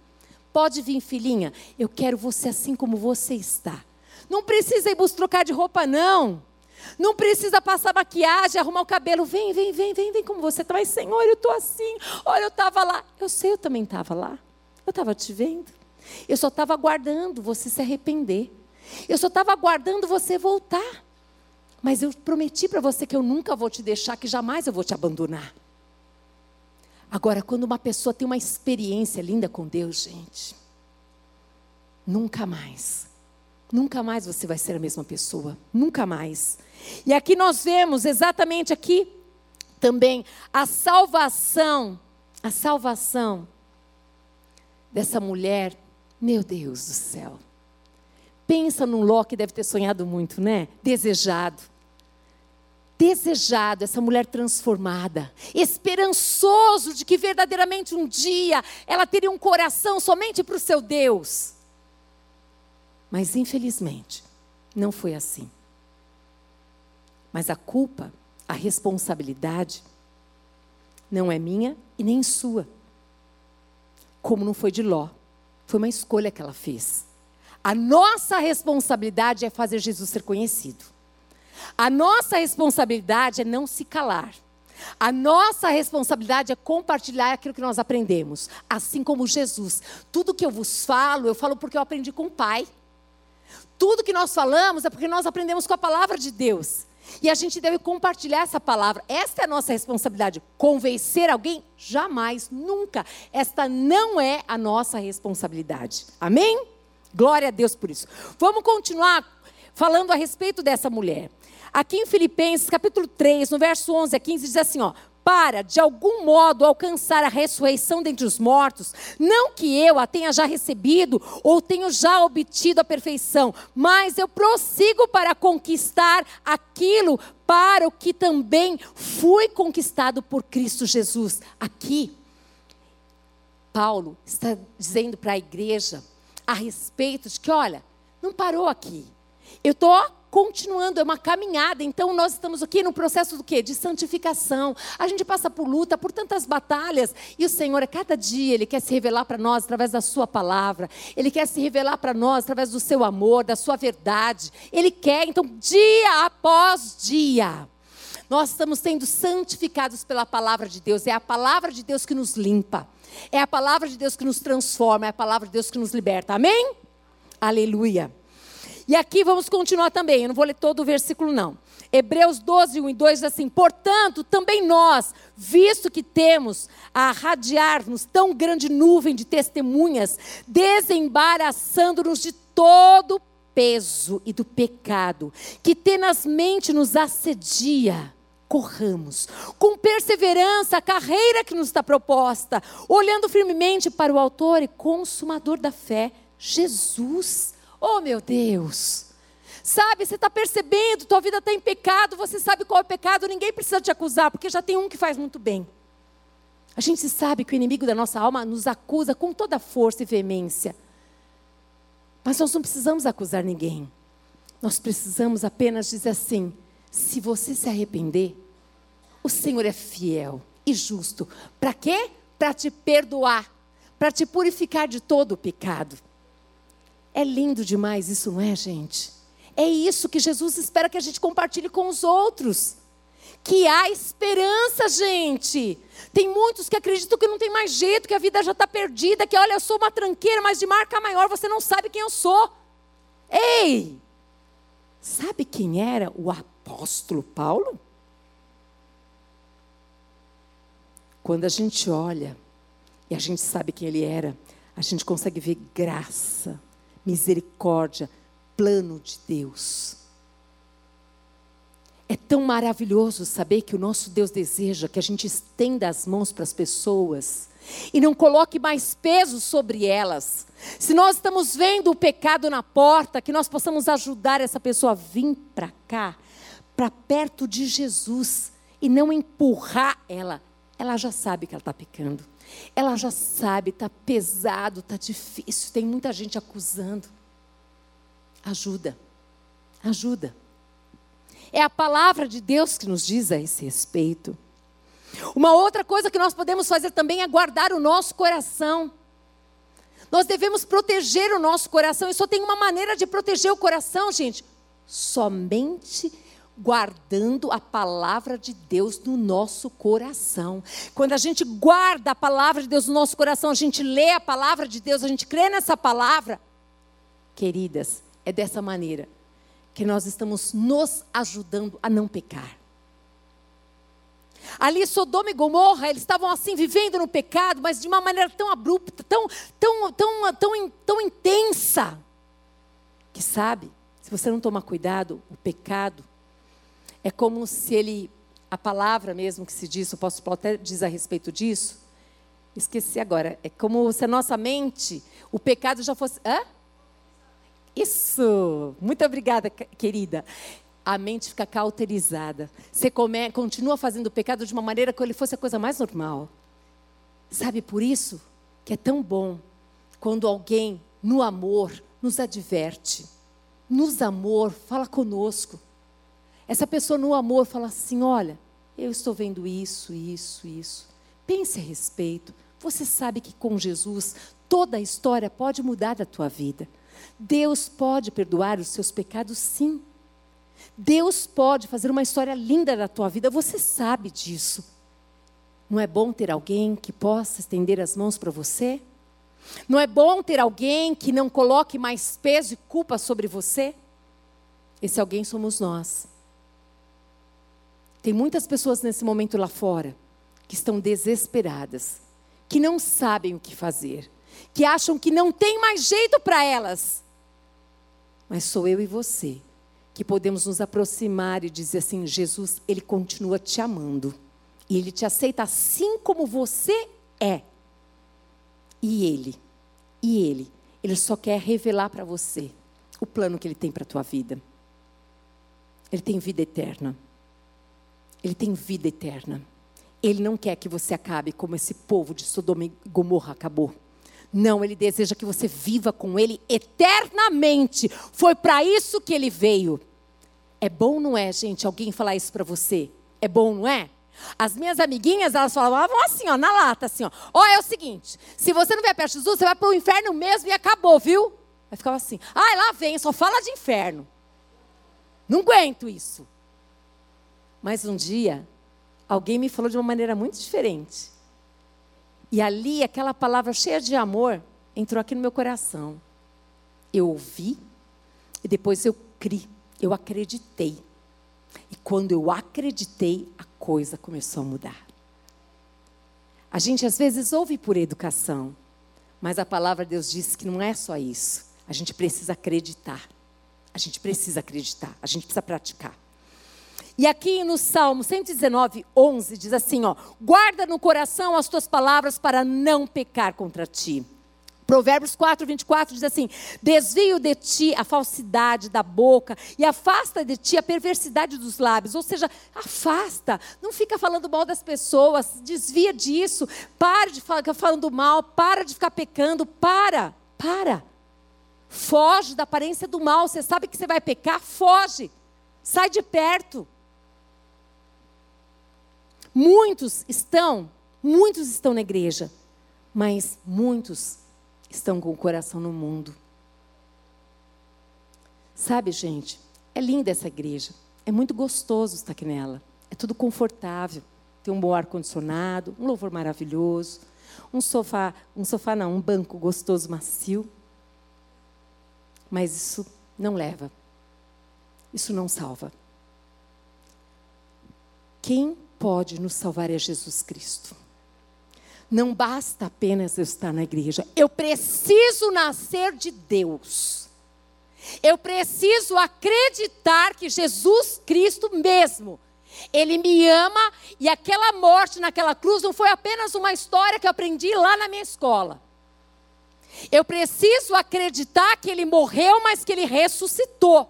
Pode vir, filhinha. Eu quero você assim como você está. Não precisa ir trocar de roupa, não. Não precisa passar maquiagem, arrumar o cabelo. Vem, vem, vem, vem, vem como você está. Mas, Senhor, eu estou assim. Olha, eu estava lá. Eu sei, eu também estava lá. Eu estava te vendo. Eu só estava aguardando você se arrepender. Eu só estava aguardando você voltar. Mas eu prometi para você que eu nunca vou te deixar, que jamais eu vou te abandonar. Agora, quando uma pessoa tem uma experiência linda com Deus, gente, nunca mais. Nunca mais você vai ser a mesma pessoa. Nunca mais. E aqui nós vemos exatamente aqui também a salvação, a salvação dessa mulher, meu Deus do céu. Pensa num Ló que deve ter sonhado muito, né? Desejado. Desejado, essa mulher transformada, esperançoso de que verdadeiramente um dia ela teria um coração somente para o seu Deus. Mas infelizmente, não foi assim. Mas a culpa, a responsabilidade, não é minha e nem sua como não foi de Ló. Foi uma escolha que ela fez. A nossa responsabilidade é fazer Jesus ser conhecido. A nossa responsabilidade é não se calar. A nossa responsabilidade é compartilhar aquilo que nós aprendemos, assim como Jesus. Tudo que eu vos falo, eu falo porque eu aprendi com o Pai. Tudo que nós falamos é porque nós aprendemos com a palavra de Deus. E a gente deve compartilhar essa palavra. Esta é a nossa responsabilidade. Convencer alguém? Jamais, nunca. Esta não é a nossa responsabilidade. Amém? Glória a Deus por isso. Vamos continuar falando a respeito dessa mulher. Aqui em Filipenses, capítulo 3, no verso 11 a 15, diz assim: ó, para, de algum modo, alcançar a ressurreição dentre os mortos, não que eu a tenha já recebido ou tenho já obtido a perfeição, mas eu prossigo para conquistar aquilo para o que também fui conquistado por Cristo Jesus. Aqui, Paulo está dizendo para a igreja a respeito de que, olha, não parou aqui. Eu estou continuando, é uma caminhada. Então nós estamos aqui no processo do quê? De santificação. A gente passa por luta, por tantas batalhas, e o Senhor, a cada dia, Ele quer se revelar para nós através da Sua palavra, Ele quer se revelar para nós através do seu amor, da Sua verdade. Ele quer, então, dia após dia. Nós estamos sendo santificados pela palavra de Deus. É a palavra de Deus que nos limpa. É a palavra de Deus que nos transforma. É a palavra de Deus que nos liberta. Amém? Aleluia. E aqui vamos continuar também, eu não vou ler todo o versículo não. Hebreus 12, 1 e 2 diz assim: Portanto, também nós, visto que temos a radiar-nos tão grande nuvem de testemunhas, desembaraçando-nos de todo o peso e do pecado, que tenazmente nos assedia, corramos com perseverança a carreira que nos está proposta, olhando firmemente para o Autor e Consumador da fé, Jesus Oh, meu Deus! Sabe, você está percebendo, tua vida está em pecado, você sabe qual é o pecado, ninguém precisa te acusar, porque já tem um que faz muito bem. A gente sabe que o inimigo da nossa alma nos acusa com toda força e veemência. Mas nós não precisamos acusar ninguém. Nós precisamos apenas dizer assim: se você se arrepender, o Senhor é fiel e justo. Para quê? Para te perdoar, para te purificar de todo o pecado. É lindo demais isso, não é, gente? É isso que Jesus espera que a gente compartilhe com os outros. Que há esperança, gente. Tem muitos que acreditam que não tem mais jeito, que a vida já está perdida, que olha, eu sou uma tranqueira, mas de marca maior você não sabe quem eu sou. Ei! Sabe quem era o apóstolo Paulo? Quando a gente olha e a gente sabe quem ele era, a gente consegue ver graça, misericórdia, plano de Deus. É tão maravilhoso saber que o nosso Deus deseja que a gente estenda as mãos para as pessoas e não coloque mais peso sobre elas. Se nós estamos vendo o pecado na porta, que nós possamos ajudar essa pessoa a vir para cá, para perto de Jesus e não empurrar ela. Ela já sabe que ela está pecando. Ela já sabe, está pesado, está difícil, tem muita gente acusando. Ajuda, ajuda. É a palavra de Deus que nos diz a esse respeito. Uma outra coisa que nós podemos fazer também é guardar o nosso coração. Nós devemos proteger o nosso coração, e só tem uma maneira de proteger o coração, gente: somente guardando a palavra de Deus no nosso coração. Quando a gente guarda a palavra de Deus no nosso coração, a gente lê a palavra de Deus, a gente crê nessa palavra, queridas, é dessa maneira que nós estamos nos ajudando a não pecar. Ali Sodoma e Gomorra, eles estavam assim vivendo no pecado, mas de uma maneira tão abrupta, tão tão tão tão, tão intensa, que sabe, se você não tomar cuidado, o pecado é como se ele a palavra mesmo que se diz, o apóstolo Paulo até diz a respeito disso. Esqueci agora. É como se a nossa mente, o pecado já fosse. Hã? Isso! Muito obrigada, querida. A mente fica cauterizada. Você come, continua fazendo o pecado de uma maneira que ele fosse a coisa mais normal. Sabe por isso que é tão bom quando alguém, no amor, nos adverte. Nos amor, fala conosco. Essa pessoa, no amor, fala assim: olha, eu estou vendo isso, isso, isso. Pense a respeito. Você sabe que com Jesus toda a história pode mudar da tua vida. Deus pode perdoar os seus pecados, sim. Deus pode fazer uma história linda da tua vida, você sabe disso. Não é bom ter alguém que possa estender as mãos para você? Não é bom ter alguém que não coloque mais peso e culpa sobre você? Esse alguém somos nós. Tem muitas pessoas nesse momento lá fora que estão desesperadas, que não sabem o que fazer, que acham que não tem mais jeito para elas. Mas sou eu e você que podemos nos aproximar e dizer assim: Jesus, Ele continua te amando. E Ele te aceita assim como você é. E Ele, e Ele, Ele só quer revelar para você o plano que Ele tem para a tua vida. Ele tem vida eterna. Ele tem vida eterna. Ele não quer que você acabe como esse povo de Sodoma e Gomorra acabou. Não, ele deseja que você viva com ele eternamente. Foi para isso que ele veio. É bom, não é, gente, alguém falar isso para você? É bom, não é? As minhas amiguinhas, elas falavam assim, ó, na lata, assim, ó. Ó, é o seguinte, se você não vier perto de Jesus, você vai para o inferno mesmo e acabou, viu? Aí ficava assim, ai, lá vem, só fala de inferno. Não aguento isso. Mas um dia, alguém me falou de uma maneira muito diferente. E ali, aquela palavra cheia de amor entrou aqui no meu coração. Eu ouvi e depois eu criei, eu acreditei. E quando eu acreditei, a coisa começou a mudar. A gente às vezes ouve por educação, mas a palavra de Deus diz que não é só isso. A gente precisa acreditar. A gente precisa acreditar, a gente precisa praticar. E aqui no Salmo 119, 11, diz assim: ó, guarda no coração as tuas palavras para não pecar contra ti. Provérbios 4, 24 diz assim: Desvio de ti a falsidade da boca e afasta de ti a perversidade dos lábios. Ou seja, afasta, não fica falando mal das pessoas, desvia disso, para de ficar falando mal, para de ficar pecando, para, para. Foge da aparência do mal. Você sabe que você vai pecar, foge, sai de perto. Muitos estão, muitos estão na igreja, mas muitos estão com o coração no mundo. Sabe, gente, é linda essa igreja. É muito gostoso estar aqui nela. É tudo confortável. Tem um bom ar-condicionado, um louvor maravilhoso, um sofá, um sofá não, um banco gostoso, macio. Mas isso não leva. Isso não salva. Quem pode nos salvar é Jesus Cristo. Não basta apenas eu estar na igreja. Eu preciso nascer de Deus. Eu preciso acreditar que Jesus Cristo mesmo, Ele me ama e aquela morte naquela cruz não foi apenas uma história que eu aprendi lá na minha escola. Eu preciso acreditar que Ele morreu, mas que Ele ressuscitou.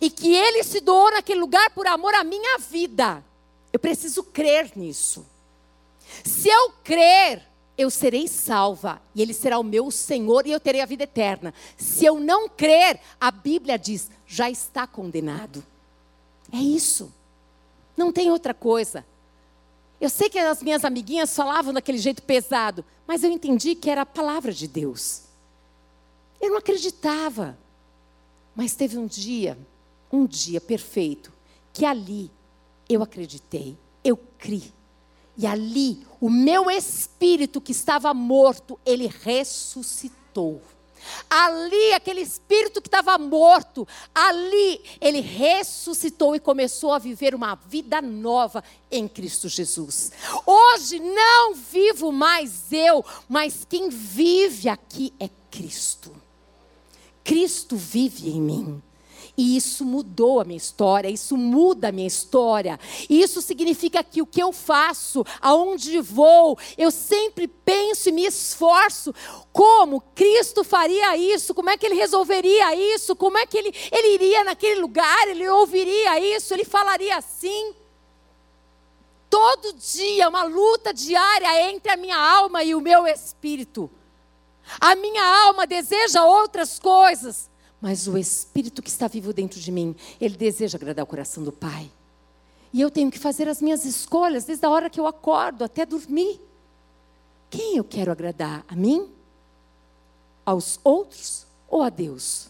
E que Ele se doou naquele lugar por amor à minha vida. Eu preciso crer nisso. Se eu crer, eu serei salva e Ele será o meu Senhor e eu terei a vida eterna. Se eu não crer, a Bíblia diz: já está condenado. É isso. Não tem outra coisa. Eu sei que as minhas amiguinhas falavam daquele jeito pesado, mas eu entendi que era a palavra de Deus. Eu não acreditava. Mas teve um dia, um dia perfeito, que ali eu acreditei, eu criei. E ali, o meu espírito que estava morto, ele ressuscitou. Ali, aquele espírito que estava morto, ali ele ressuscitou e começou a viver uma vida nova em Cristo Jesus. Hoje não vivo mais eu, mas quem vive aqui é Cristo. Cristo vive em mim. E isso mudou a minha história, isso muda a minha história. Isso significa que o que eu faço, aonde vou, eu sempre penso e me esforço como Cristo faria isso, como é que ele resolveria isso, como é que ele, ele iria naquele lugar, ele ouviria isso, ele falaria assim. Todo dia, uma luta diária entre a minha alma e o meu espírito. A minha alma deseja outras coisas, mas o Espírito que está vivo dentro de mim, ele deseja agradar o coração do Pai. E eu tenho que fazer as minhas escolhas desde a hora que eu acordo até dormir. Quem eu quero agradar? A mim? Aos outros ou a Deus?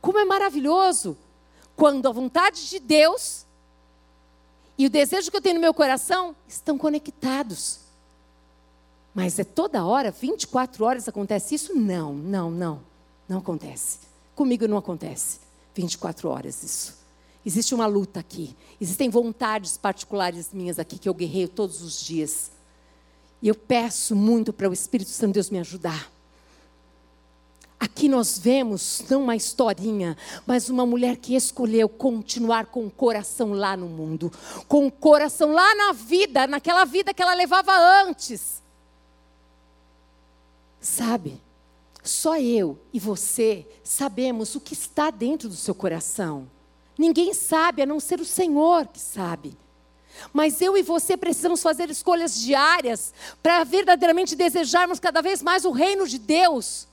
Como é maravilhoso quando a vontade de Deus e o desejo que eu tenho no meu coração estão conectados. Mas é toda hora, 24 horas acontece isso? Não, não, não. Não acontece. Comigo não acontece 24 horas isso. Existe uma luta aqui. Existem vontades particulares minhas aqui que eu guerreio todos os dias. E eu peço muito para o Espírito Santo Deus me ajudar. Aqui nós vemos não uma historinha, mas uma mulher que escolheu continuar com o coração lá no mundo, com o coração lá na vida, naquela vida que ela levava antes. Sabe? Só eu e você sabemos o que está dentro do seu coração. Ninguém sabe, a não ser o Senhor que sabe. Mas eu e você precisamos fazer escolhas diárias para verdadeiramente desejarmos cada vez mais o reino de Deus.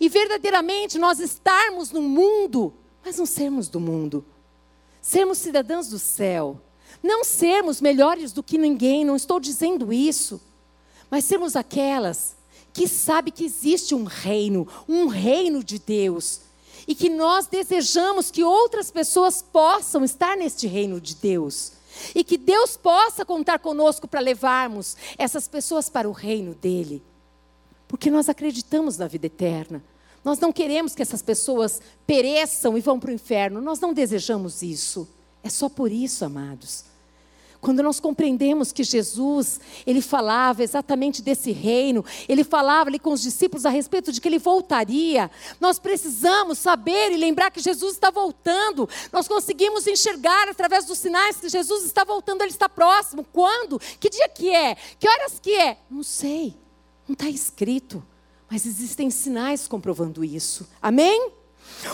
E verdadeiramente nós estarmos no mundo, mas não sermos do mundo. Sermos cidadãos do céu. Não sermos melhores do que ninguém, não estou dizendo isso. Mas sermos aquelas que sabe que existe um reino, um reino de Deus, e que nós desejamos que outras pessoas possam estar neste reino de Deus. E que Deus possa contar conosco para levarmos essas pessoas para o reino dele. Porque nós acreditamos na vida eterna. Nós não queremos que essas pessoas pereçam e vão para o inferno. Nós não desejamos isso. É só por isso, amados. Quando nós compreendemos que Jesus, ele falava exatamente desse reino, ele falava ali com os discípulos a respeito de que ele voltaria, nós precisamos saber e lembrar que Jesus está voltando. Nós conseguimos enxergar através dos sinais que Jesus está voltando, ele está próximo. Quando? Que dia que é? Que horas que é? Não sei. Não está escrito. Mas existem sinais comprovando isso. Amém?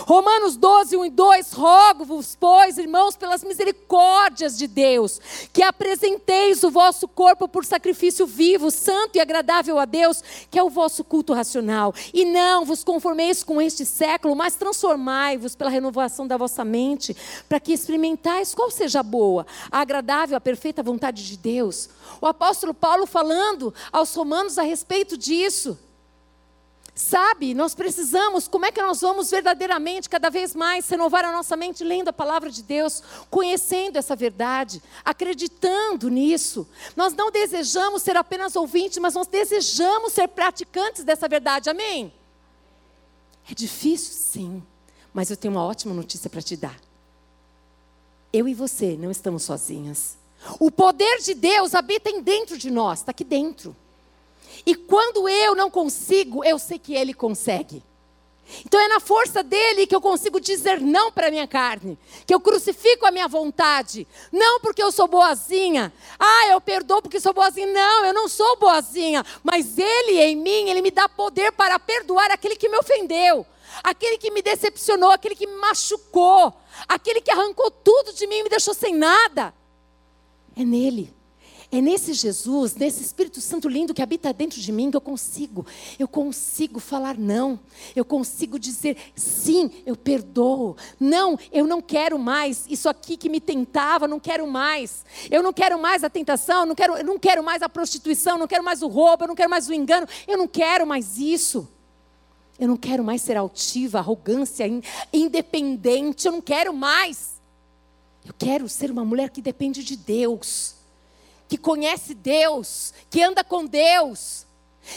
Romanos 12, 1 e 2: Rogo-vos, pois, irmãos, pelas misericórdias de Deus, que apresenteis o vosso corpo por sacrifício vivo, santo e agradável a Deus, que é o vosso culto racional. E não vos conformeis com este século, mas transformai-vos pela renovação da vossa mente, para que experimentais qual seja a boa, a agradável, a perfeita vontade de Deus. O apóstolo Paulo falando aos romanos a respeito disso. Sabe, nós precisamos, como é que nós vamos verdadeiramente, cada vez mais, renovar a nossa mente lendo a palavra de Deus, conhecendo essa verdade, acreditando nisso. Nós não desejamos ser apenas ouvintes, mas nós desejamos ser praticantes dessa verdade, amém? É difícil, sim, mas eu tenho uma ótima notícia para te dar. Eu e você não estamos sozinhas. O poder de Deus habita dentro de nós, está aqui dentro. E quando eu não consigo, eu sei que Ele consegue. Então é na força dele que eu consigo dizer não para a minha carne, que eu crucifico a minha vontade, não porque eu sou boazinha, ah, eu perdoo porque sou boazinha, não, eu não sou boazinha, mas ele em mim, ele me dá poder para perdoar aquele que me ofendeu, aquele que me decepcionou, aquele que me machucou, aquele que arrancou tudo de mim e me deixou sem nada. É nele. É nesse Jesus, nesse Espírito Santo lindo que habita dentro de mim que eu consigo. Eu consigo falar não. Eu consigo dizer sim, eu perdoo. Não, eu não quero mais isso aqui que me tentava, não quero mais. Eu não quero mais a tentação, não quero, eu não quero mais a prostituição, não quero mais o roubo, eu não quero mais o engano. Eu não quero mais isso. Eu não quero mais ser altiva, arrogância, independente. Eu não quero mais. Eu quero ser uma mulher que depende de Deus que conhece Deus, que anda com Deus.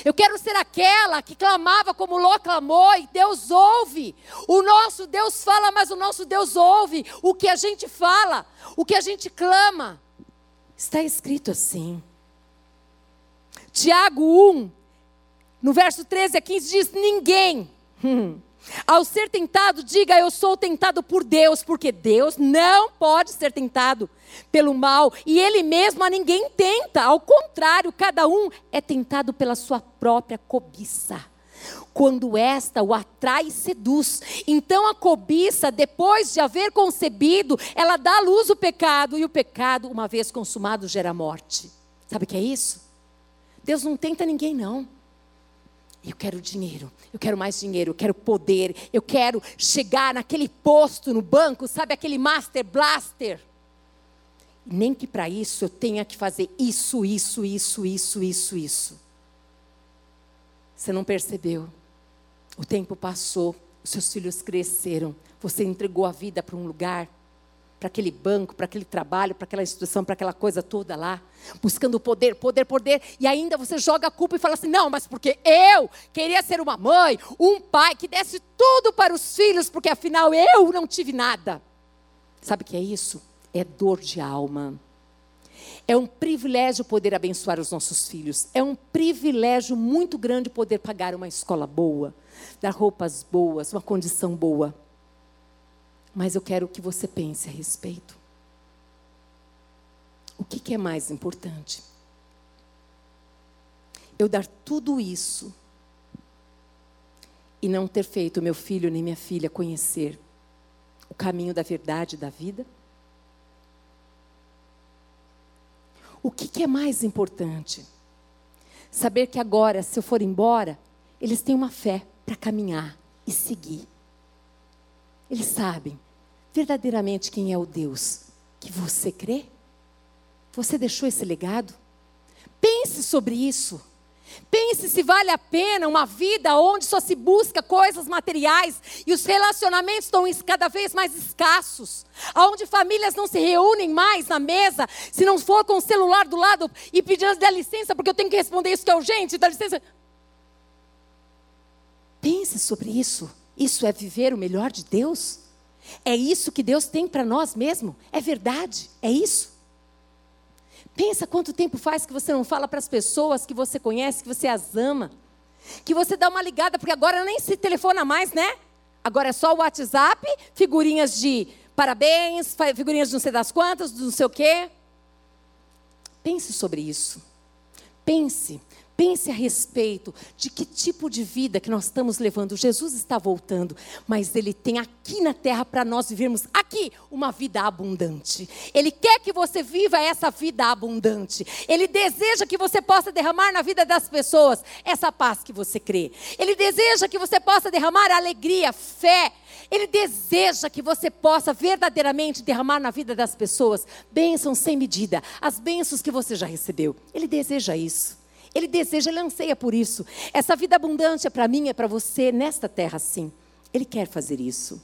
Eu quero ser aquela que clamava como Ló clamou e Deus ouve. O nosso Deus fala, mas o nosso Deus ouve o que a gente fala, o que a gente clama. Está escrito assim. Tiago 1, no verso 13 a 15 diz: Ninguém. Hum, ao ser tentado, diga eu sou tentado por Deus, porque Deus não pode ser tentado pelo mal e Ele mesmo a ninguém tenta. Ao contrário, cada um é tentado pela sua própria cobiça. Quando esta o atrai e seduz. Então a cobiça, depois de haver concebido, ela dá à luz o pecado, e o pecado, uma vez consumado, gera morte. Sabe o que é isso? Deus não tenta ninguém, não. Eu quero dinheiro, eu quero mais dinheiro, eu quero poder, eu quero chegar naquele posto no banco, sabe aquele Master Blaster? Nem que para isso eu tenha que fazer isso, isso, isso, isso, isso, isso. Você não percebeu? O tempo passou, os seus filhos cresceram, você entregou a vida para um lugar para aquele banco, para aquele trabalho, para aquela instituição, para aquela coisa toda lá, buscando poder, poder, poder, e ainda você joga a culpa e fala assim: não, mas porque eu queria ser uma mãe, um pai que desse tudo para os filhos, porque afinal eu não tive nada. Sabe o que é isso? É dor de alma. É um privilégio poder abençoar os nossos filhos. É um privilégio muito grande poder pagar uma escola boa, dar roupas boas, uma condição boa mas eu quero que você pense a respeito. O que, que é mais importante? Eu dar tudo isso e não ter feito meu filho nem minha filha conhecer o caminho da verdade da vida? O que, que é mais importante? Saber que agora, se eu for embora, eles têm uma fé para caminhar e seguir. Eles sabem verdadeiramente quem é o Deus que você crê? Você deixou esse legado? Pense sobre isso. Pense se vale a pena uma vida onde só se busca coisas materiais e os relacionamentos estão cada vez mais escassos, onde famílias não se reúnem mais na mesa, se não for com o celular do lado e pedindo dá licença porque eu tenho que responder isso que é urgente, dá licença. Pense sobre isso. Isso é viver o melhor de Deus? É isso que Deus tem para nós mesmo? É verdade? É isso? Pensa quanto tempo faz que você não fala para as pessoas que você conhece, que você as ama, que você dá uma ligada, porque agora nem se telefona mais, né? Agora é só o WhatsApp, figurinhas de parabéns, figurinhas de não sei das quantas, do não sei o quê. Pense sobre isso. Pense Pense a respeito de que tipo de vida que nós estamos levando. Jesus está voltando, mas Ele tem aqui na terra para nós vivermos aqui uma vida abundante. Ele quer que você viva essa vida abundante. Ele deseja que você possa derramar na vida das pessoas essa paz que você crê. Ele deseja que você possa derramar alegria, fé. Ele deseja que você possa verdadeiramente derramar na vida das pessoas bênçãos sem medida, as bênçãos que você já recebeu. Ele deseja isso. Ele deseja, ele anseia por isso. Essa vida abundante é para mim, é para você, nesta terra sim. Ele quer fazer isso.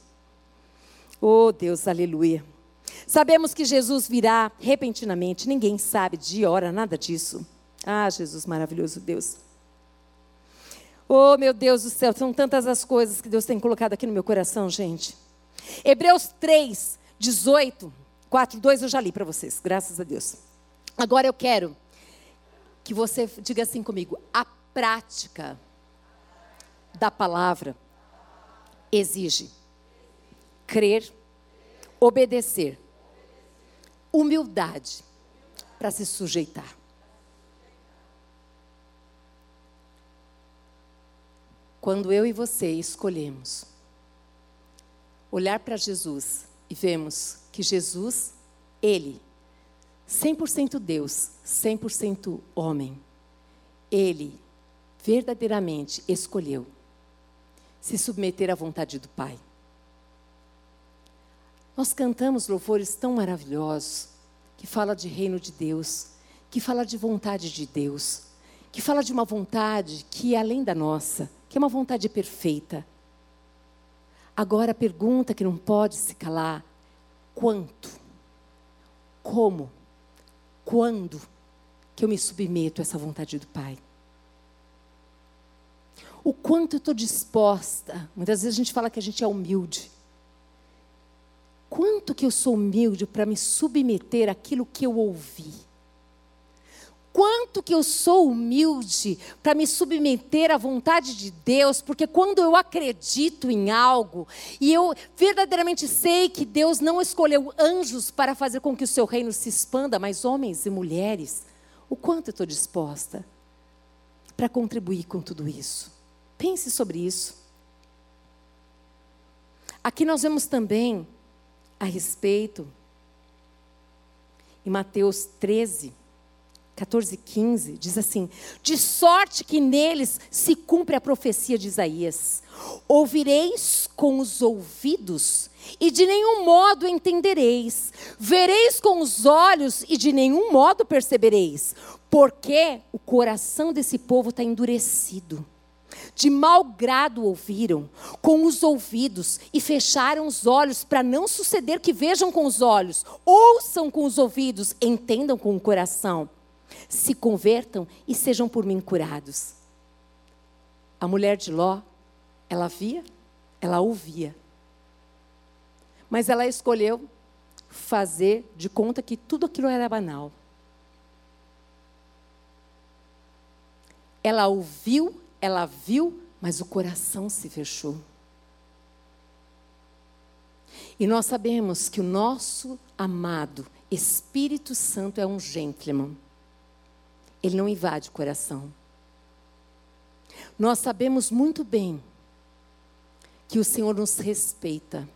Oh Deus, aleluia. Sabemos que Jesus virá repentinamente, ninguém sabe de hora, nada disso. Ah, Jesus maravilhoso Deus. Oh, meu Deus do céu, são tantas as coisas que Deus tem colocado aqui no meu coração, gente. Hebreus 3, 18, 4, 2 eu já li para vocês, graças a Deus. Agora eu quero que você diga assim comigo: a prática da palavra exige crer, obedecer, humildade para se sujeitar. Quando eu e você escolhemos olhar para Jesus e vemos que Jesus, Ele, 100% Deus, 100% homem, Ele verdadeiramente escolheu se submeter à vontade do Pai. Nós cantamos louvores tão maravilhosos que fala de reino de Deus, que fala de vontade de Deus, que fala de uma vontade que é além da nossa, que é uma vontade perfeita. Agora a pergunta que não pode se calar: quanto? Como? Quando que eu me submeto a essa vontade do Pai? O quanto eu estou disposta. Muitas vezes a gente fala que a gente é humilde. Quanto que eu sou humilde para me submeter àquilo que eu ouvi? Quanto que eu sou humilde para me submeter à vontade de Deus, porque quando eu acredito em algo e eu verdadeiramente sei que Deus não escolheu anjos para fazer com que o seu reino se expanda, mas homens e mulheres, o quanto eu estou disposta para contribuir com tudo isso? Pense sobre isso. Aqui nós vemos também a respeito, em Mateus 13, 14, 15, diz assim: De sorte que neles se cumpre a profecia de Isaías: Ouvireis com os ouvidos e de nenhum modo entendereis, vereis com os olhos e de nenhum modo percebereis, porque o coração desse povo está endurecido. De mau grado ouviram com os ouvidos e fecharam os olhos para não suceder que vejam com os olhos, ouçam com os ouvidos, entendam com o coração, se convertam e sejam por mim curados. A mulher de Ló, ela via, ela ouvia. Mas ela escolheu fazer de conta que tudo aquilo era banal. Ela ouviu ela viu, mas o coração se fechou. E nós sabemos que o nosso amado Espírito Santo é um gentleman. Ele não invade o coração. Nós sabemos muito bem que o Senhor nos respeita.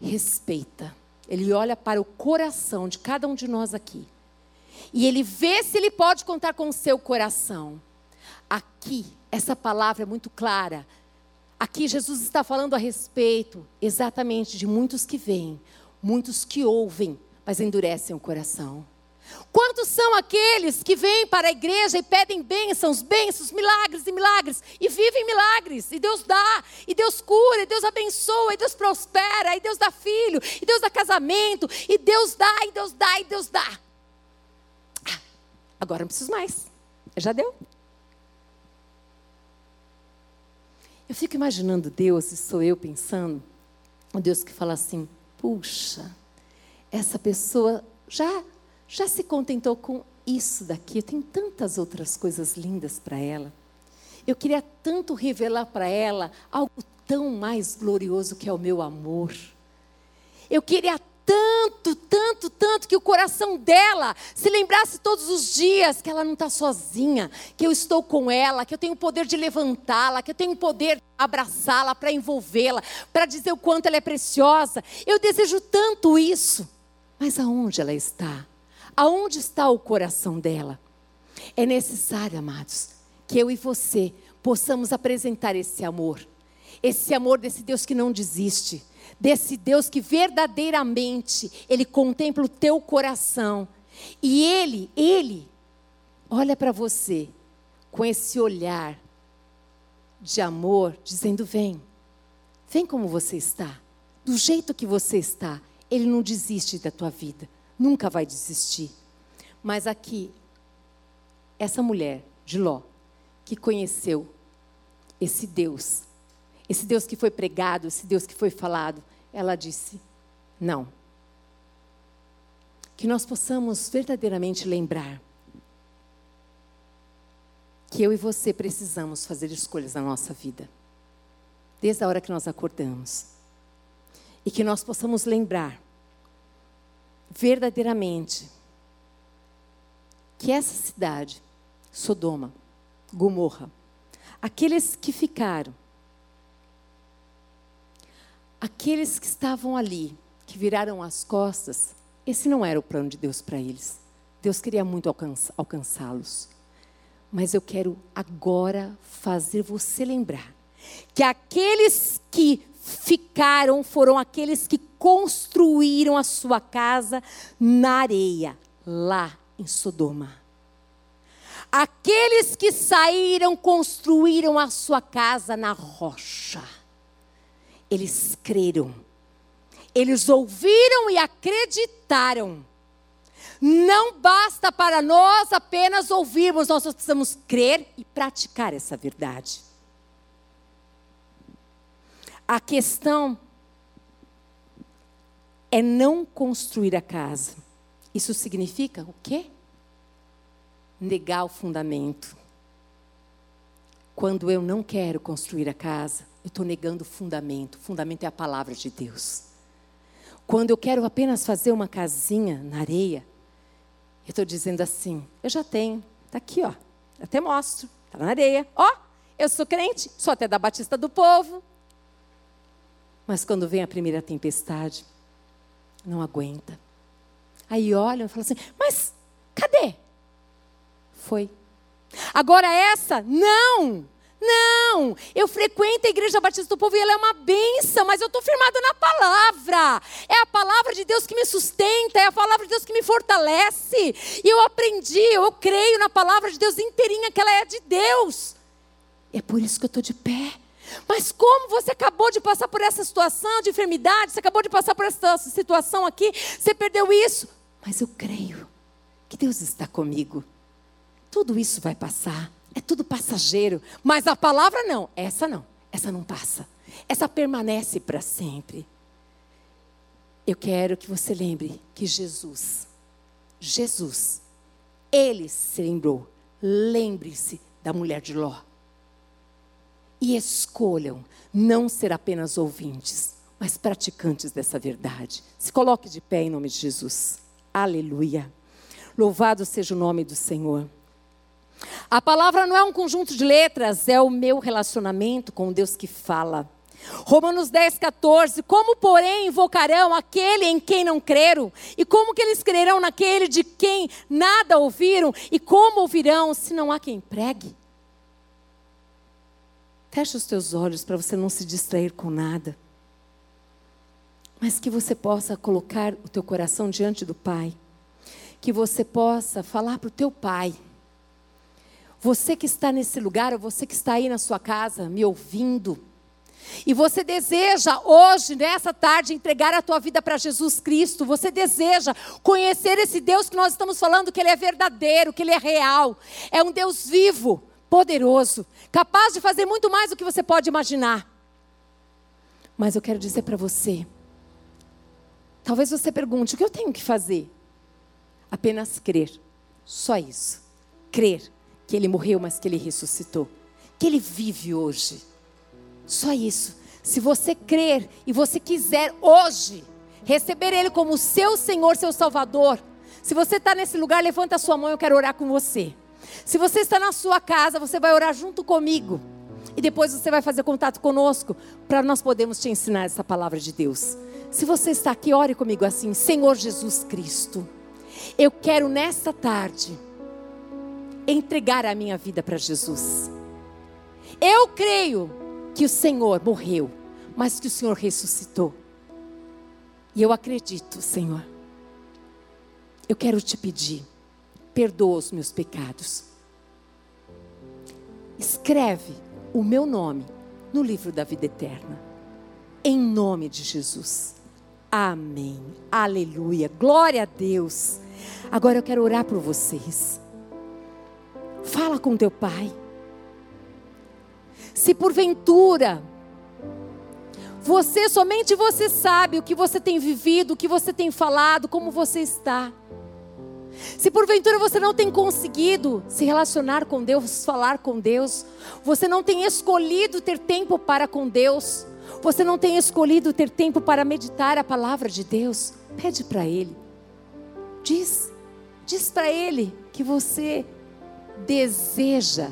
Respeita. Ele olha para o coração de cada um de nós aqui. E ele vê se ele pode contar com o seu coração. Aqui, essa palavra é muito clara. Aqui Jesus está falando a respeito exatamente de muitos que vêm, muitos que ouvem, mas endurecem o coração. Quantos são aqueles que vêm para a igreja e pedem bênçãos, bênçãos, milagres e milagres, e vivem milagres, e Deus dá, e Deus cura, e Deus abençoa, e Deus prospera, e Deus dá filho, e Deus dá casamento, e Deus dá, e Deus dá, e Deus dá. Ah, agora não preciso mais, já deu. Eu fico imaginando Deus, e sou eu pensando, o Deus que fala assim: puxa, essa pessoa já, já se contentou com isso daqui, eu tenho tantas outras coisas lindas para ela. Eu queria tanto revelar para ela algo tão mais glorioso que é o meu amor. Eu queria tanto, tanto, tanto que o coração dela se lembrasse todos os dias que ela não está sozinha, que eu estou com ela, que eu tenho o poder de levantá-la, que eu tenho o poder de abraçá-la, para envolvê-la, para dizer o quanto ela é preciosa. Eu desejo tanto isso. Mas aonde ela está? Aonde está o coração dela? É necessário, amados, que eu e você possamos apresentar esse amor. Esse amor desse Deus que não desiste desse Deus que verdadeiramente ele contempla o teu coração. E ele, ele olha para você com esse olhar de amor, dizendo: "Vem. Vem como você está. Do jeito que você está, ele não desiste da tua vida, nunca vai desistir". Mas aqui essa mulher de Ló, que conheceu esse Deus esse Deus que foi pregado, esse Deus que foi falado, ela disse: Não. que nós possamos verdadeiramente lembrar que eu e você precisamos fazer escolhas na nossa vida, desde a hora que nós acordamos, e que nós possamos lembrar verdadeiramente que essa cidade, Sodoma, Gomorra, aqueles que ficaram, aqueles que estavam ali, que viraram as costas, esse não era o plano de Deus para eles. Deus queria muito alcançá-los. Mas eu quero agora fazer você lembrar que aqueles que ficaram foram aqueles que construíram a sua casa na areia, lá em Sodoma. Aqueles que saíram construíram a sua casa na rocha. Eles creram. Eles ouviram e acreditaram. Não basta para nós apenas ouvirmos, nós precisamos crer e praticar essa verdade. A questão é não construir a casa. Isso significa o quê? Negar o fundamento. Quando eu não quero construir a casa, eu estou negando o fundamento. O fundamento é a palavra de Deus. Quando eu quero apenas fazer uma casinha na areia, eu estou dizendo assim: eu já tenho, está aqui, ó. Até mostro, está na areia. Ó, eu sou crente, sou até da Batista do Povo. Mas quando vem a primeira tempestade, não aguenta. Aí olham e falam assim: mas cadê? Foi. Agora essa, não. Não, eu frequento a Igreja Batista do Povo e ela é uma benção, mas eu estou firmada na palavra. É a palavra de Deus que me sustenta, é a palavra de Deus que me fortalece. E eu aprendi, eu creio na palavra de Deus inteirinha, que ela é de Deus. É por isso que eu estou de pé. Mas como você acabou de passar por essa situação de enfermidade, você acabou de passar por essa situação aqui, você perdeu isso. Mas eu creio que Deus está comigo. Tudo isso vai passar. É tudo passageiro. Mas a palavra não. Essa não. Essa não passa. Essa permanece para sempre. Eu quero que você lembre que Jesus, Jesus, ele se lembrou. Lembre-se da mulher de Ló e escolham não ser apenas ouvintes, mas praticantes dessa verdade. Se coloque de pé em nome de Jesus. Aleluia. Louvado seja o nome do Senhor. A palavra não é um conjunto de letras, é o meu relacionamento com Deus que fala. Romanos 10, 14. Como, porém, invocarão aquele em quem não creram? E como que eles crerão naquele de quem nada ouviram? E como ouvirão se não há quem pregue? Feche os teus olhos para você não se distrair com nada. Mas que você possa colocar o teu coração diante do Pai. Que você possa falar para o teu Pai. Você que está nesse lugar, ou você que está aí na sua casa, me ouvindo. E você deseja hoje, nessa tarde, entregar a tua vida para Jesus Cristo. Você deseja conhecer esse Deus que nós estamos falando, que Ele é verdadeiro, que Ele é real. É um Deus vivo poderoso, capaz de fazer muito mais do que você pode imaginar. Mas eu quero dizer para você, talvez você pergunte: o que eu tenho que fazer? Apenas crer, só isso. Crer que ele morreu, mas que ele ressuscitou, que ele vive hoje. Só isso. Se você crer e você quiser hoje receber ele como seu Senhor, seu Salvador, se você está nesse lugar, levanta a sua mão, eu quero orar com você. Se você está na sua casa, você vai orar junto comigo. E depois você vai fazer contato conosco para nós podermos te ensinar essa palavra de Deus. Se você está aqui, ore comigo assim: Senhor Jesus Cristo, eu quero nesta tarde entregar a minha vida para Jesus. Eu creio que o Senhor morreu, mas que o Senhor ressuscitou. E eu acredito, Senhor. Eu quero te pedir perdoa os meus pecados. Escreve o meu nome no livro da vida eterna. Em nome de Jesus. Amém. Aleluia. Glória a Deus. Agora eu quero orar por vocês. Fala com teu pai. Se porventura Você, somente você sabe o que você tem vivido, o que você tem falado, como você está. Se porventura você não tem conseguido se relacionar com Deus, falar com Deus, você não tem escolhido ter tempo para com Deus, você não tem escolhido ter tempo para meditar a palavra de Deus, pede para Ele. Diz, diz para Ele que você deseja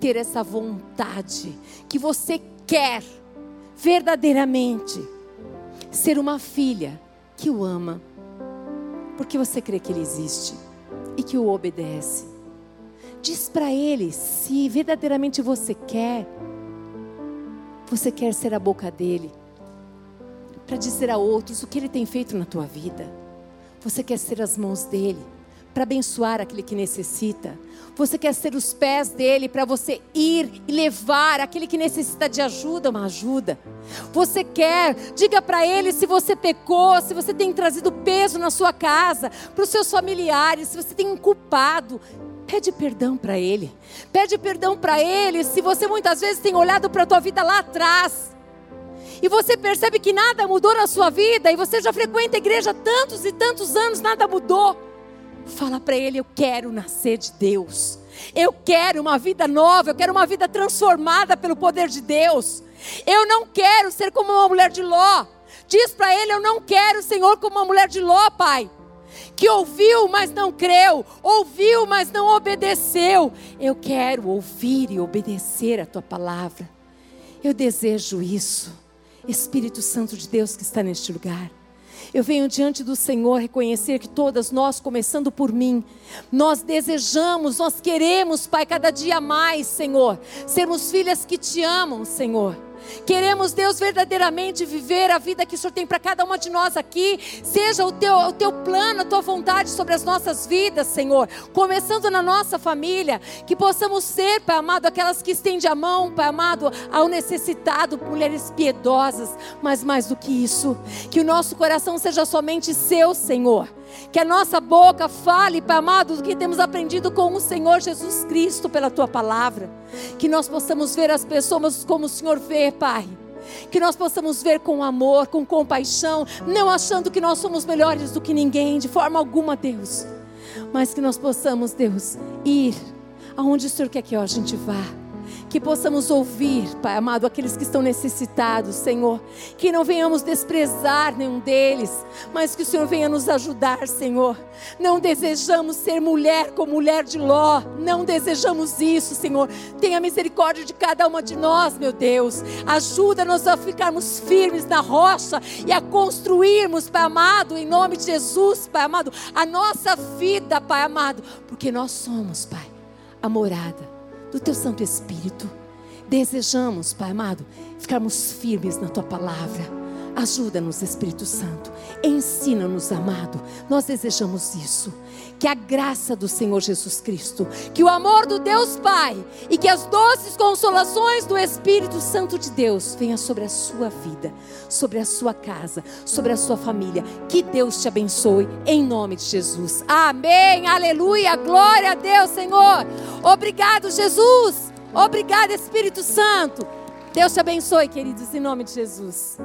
ter essa vontade, que você quer verdadeiramente ser uma filha que o ama porque você crê que Ele existe e que o obedece. Diz para Ele se verdadeiramente você quer, você quer ser a boca dele, para dizer a outros o que Ele tem feito na tua vida. Você quer ser as mãos dele para abençoar aquele que necessita. Você quer ser os pés dele para você ir e levar aquele que necessita de ajuda, uma ajuda. Você quer, diga para ele se você pecou, se você tem trazido peso na sua casa, para os seus familiares, se você tem culpado. Pede perdão para ele. Pede perdão para ele se você muitas vezes tem olhado para a tua vida lá atrás. E você percebe que nada mudou na sua vida e você já frequenta a igreja tantos e tantos anos, nada mudou. Fala para ele: Eu quero nascer de Deus. Eu quero uma vida nova. Eu quero uma vida transformada pelo poder de Deus. Eu não quero ser como uma mulher de Ló. Diz para ele: Eu não quero, Senhor, como uma mulher de Ló, Pai. Que ouviu, mas não creu. Ouviu, mas não obedeceu. Eu quero ouvir e obedecer a tua palavra. Eu desejo isso. Espírito Santo de Deus que está neste lugar. Eu venho diante do Senhor reconhecer que todas nós, começando por mim, nós desejamos, nós queremos, Pai, cada dia mais, Senhor, sermos filhas que te amam, Senhor. Queremos, Deus, verdadeiramente viver a vida que o Senhor tem para cada uma de nós aqui. Seja o teu, o teu plano, a tua vontade sobre as nossas vidas, Senhor. Começando na nossa família. Que possamos ser, Pai amado, aquelas que estendem a mão, Pai amado, ao necessitado, mulheres piedosas. Mas mais do que isso, que o nosso coração seja somente seu, Senhor que a nossa boca fale, Pai amado, do que temos aprendido com o Senhor Jesus Cristo pela tua palavra. Que nós possamos ver as pessoas como o Senhor vê, Pai. Que nós possamos ver com amor, com compaixão, não achando que nós somos melhores do que ninguém, de forma alguma, Deus. Mas que nós possamos, Deus, ir aonde o Senhor quer que a gente vá que possamos ouvir, Pai amado, aqueles que estão necessitados, Senhor, que não venhamos desprezar nenhum deles, mas que o Senhor venha nos ajudar, Senhor. Não desejamos ser mulher como mulher de Ló, não desejamos isso, Senhor. Tenha misericórdia de cada uma de nós, meu Deus. Ajuda-nos a ficarmos firmes na rocha e a construirmos, Pai amado, em nome de Jesus, Pai amado, a nossa vida, Pai amado, porque nós somos, Pai, a morada do teu Santo Espírito. Desejamos, Pai amado, ficarmos firmes na tua palavra. Ajuda-nos, Espírito Santo. Ensina-nos, amado. Nós desejamos isso. Que a graça do Senhor Jesus Cristo, que o amor do Deus Pai e que as doces consolações do Espírito Santo de Deus venha sobre a sua vida, sobre a sua casa, sobre a sua família. Que Deus te abençoe em nome de Jesus. Amém. Aleluia. Glória a Deus, Senhor. Obrigado, Jesus. Obrigado, Espírito Santo. Deus te abençoe, queridos, em nome de Jesus.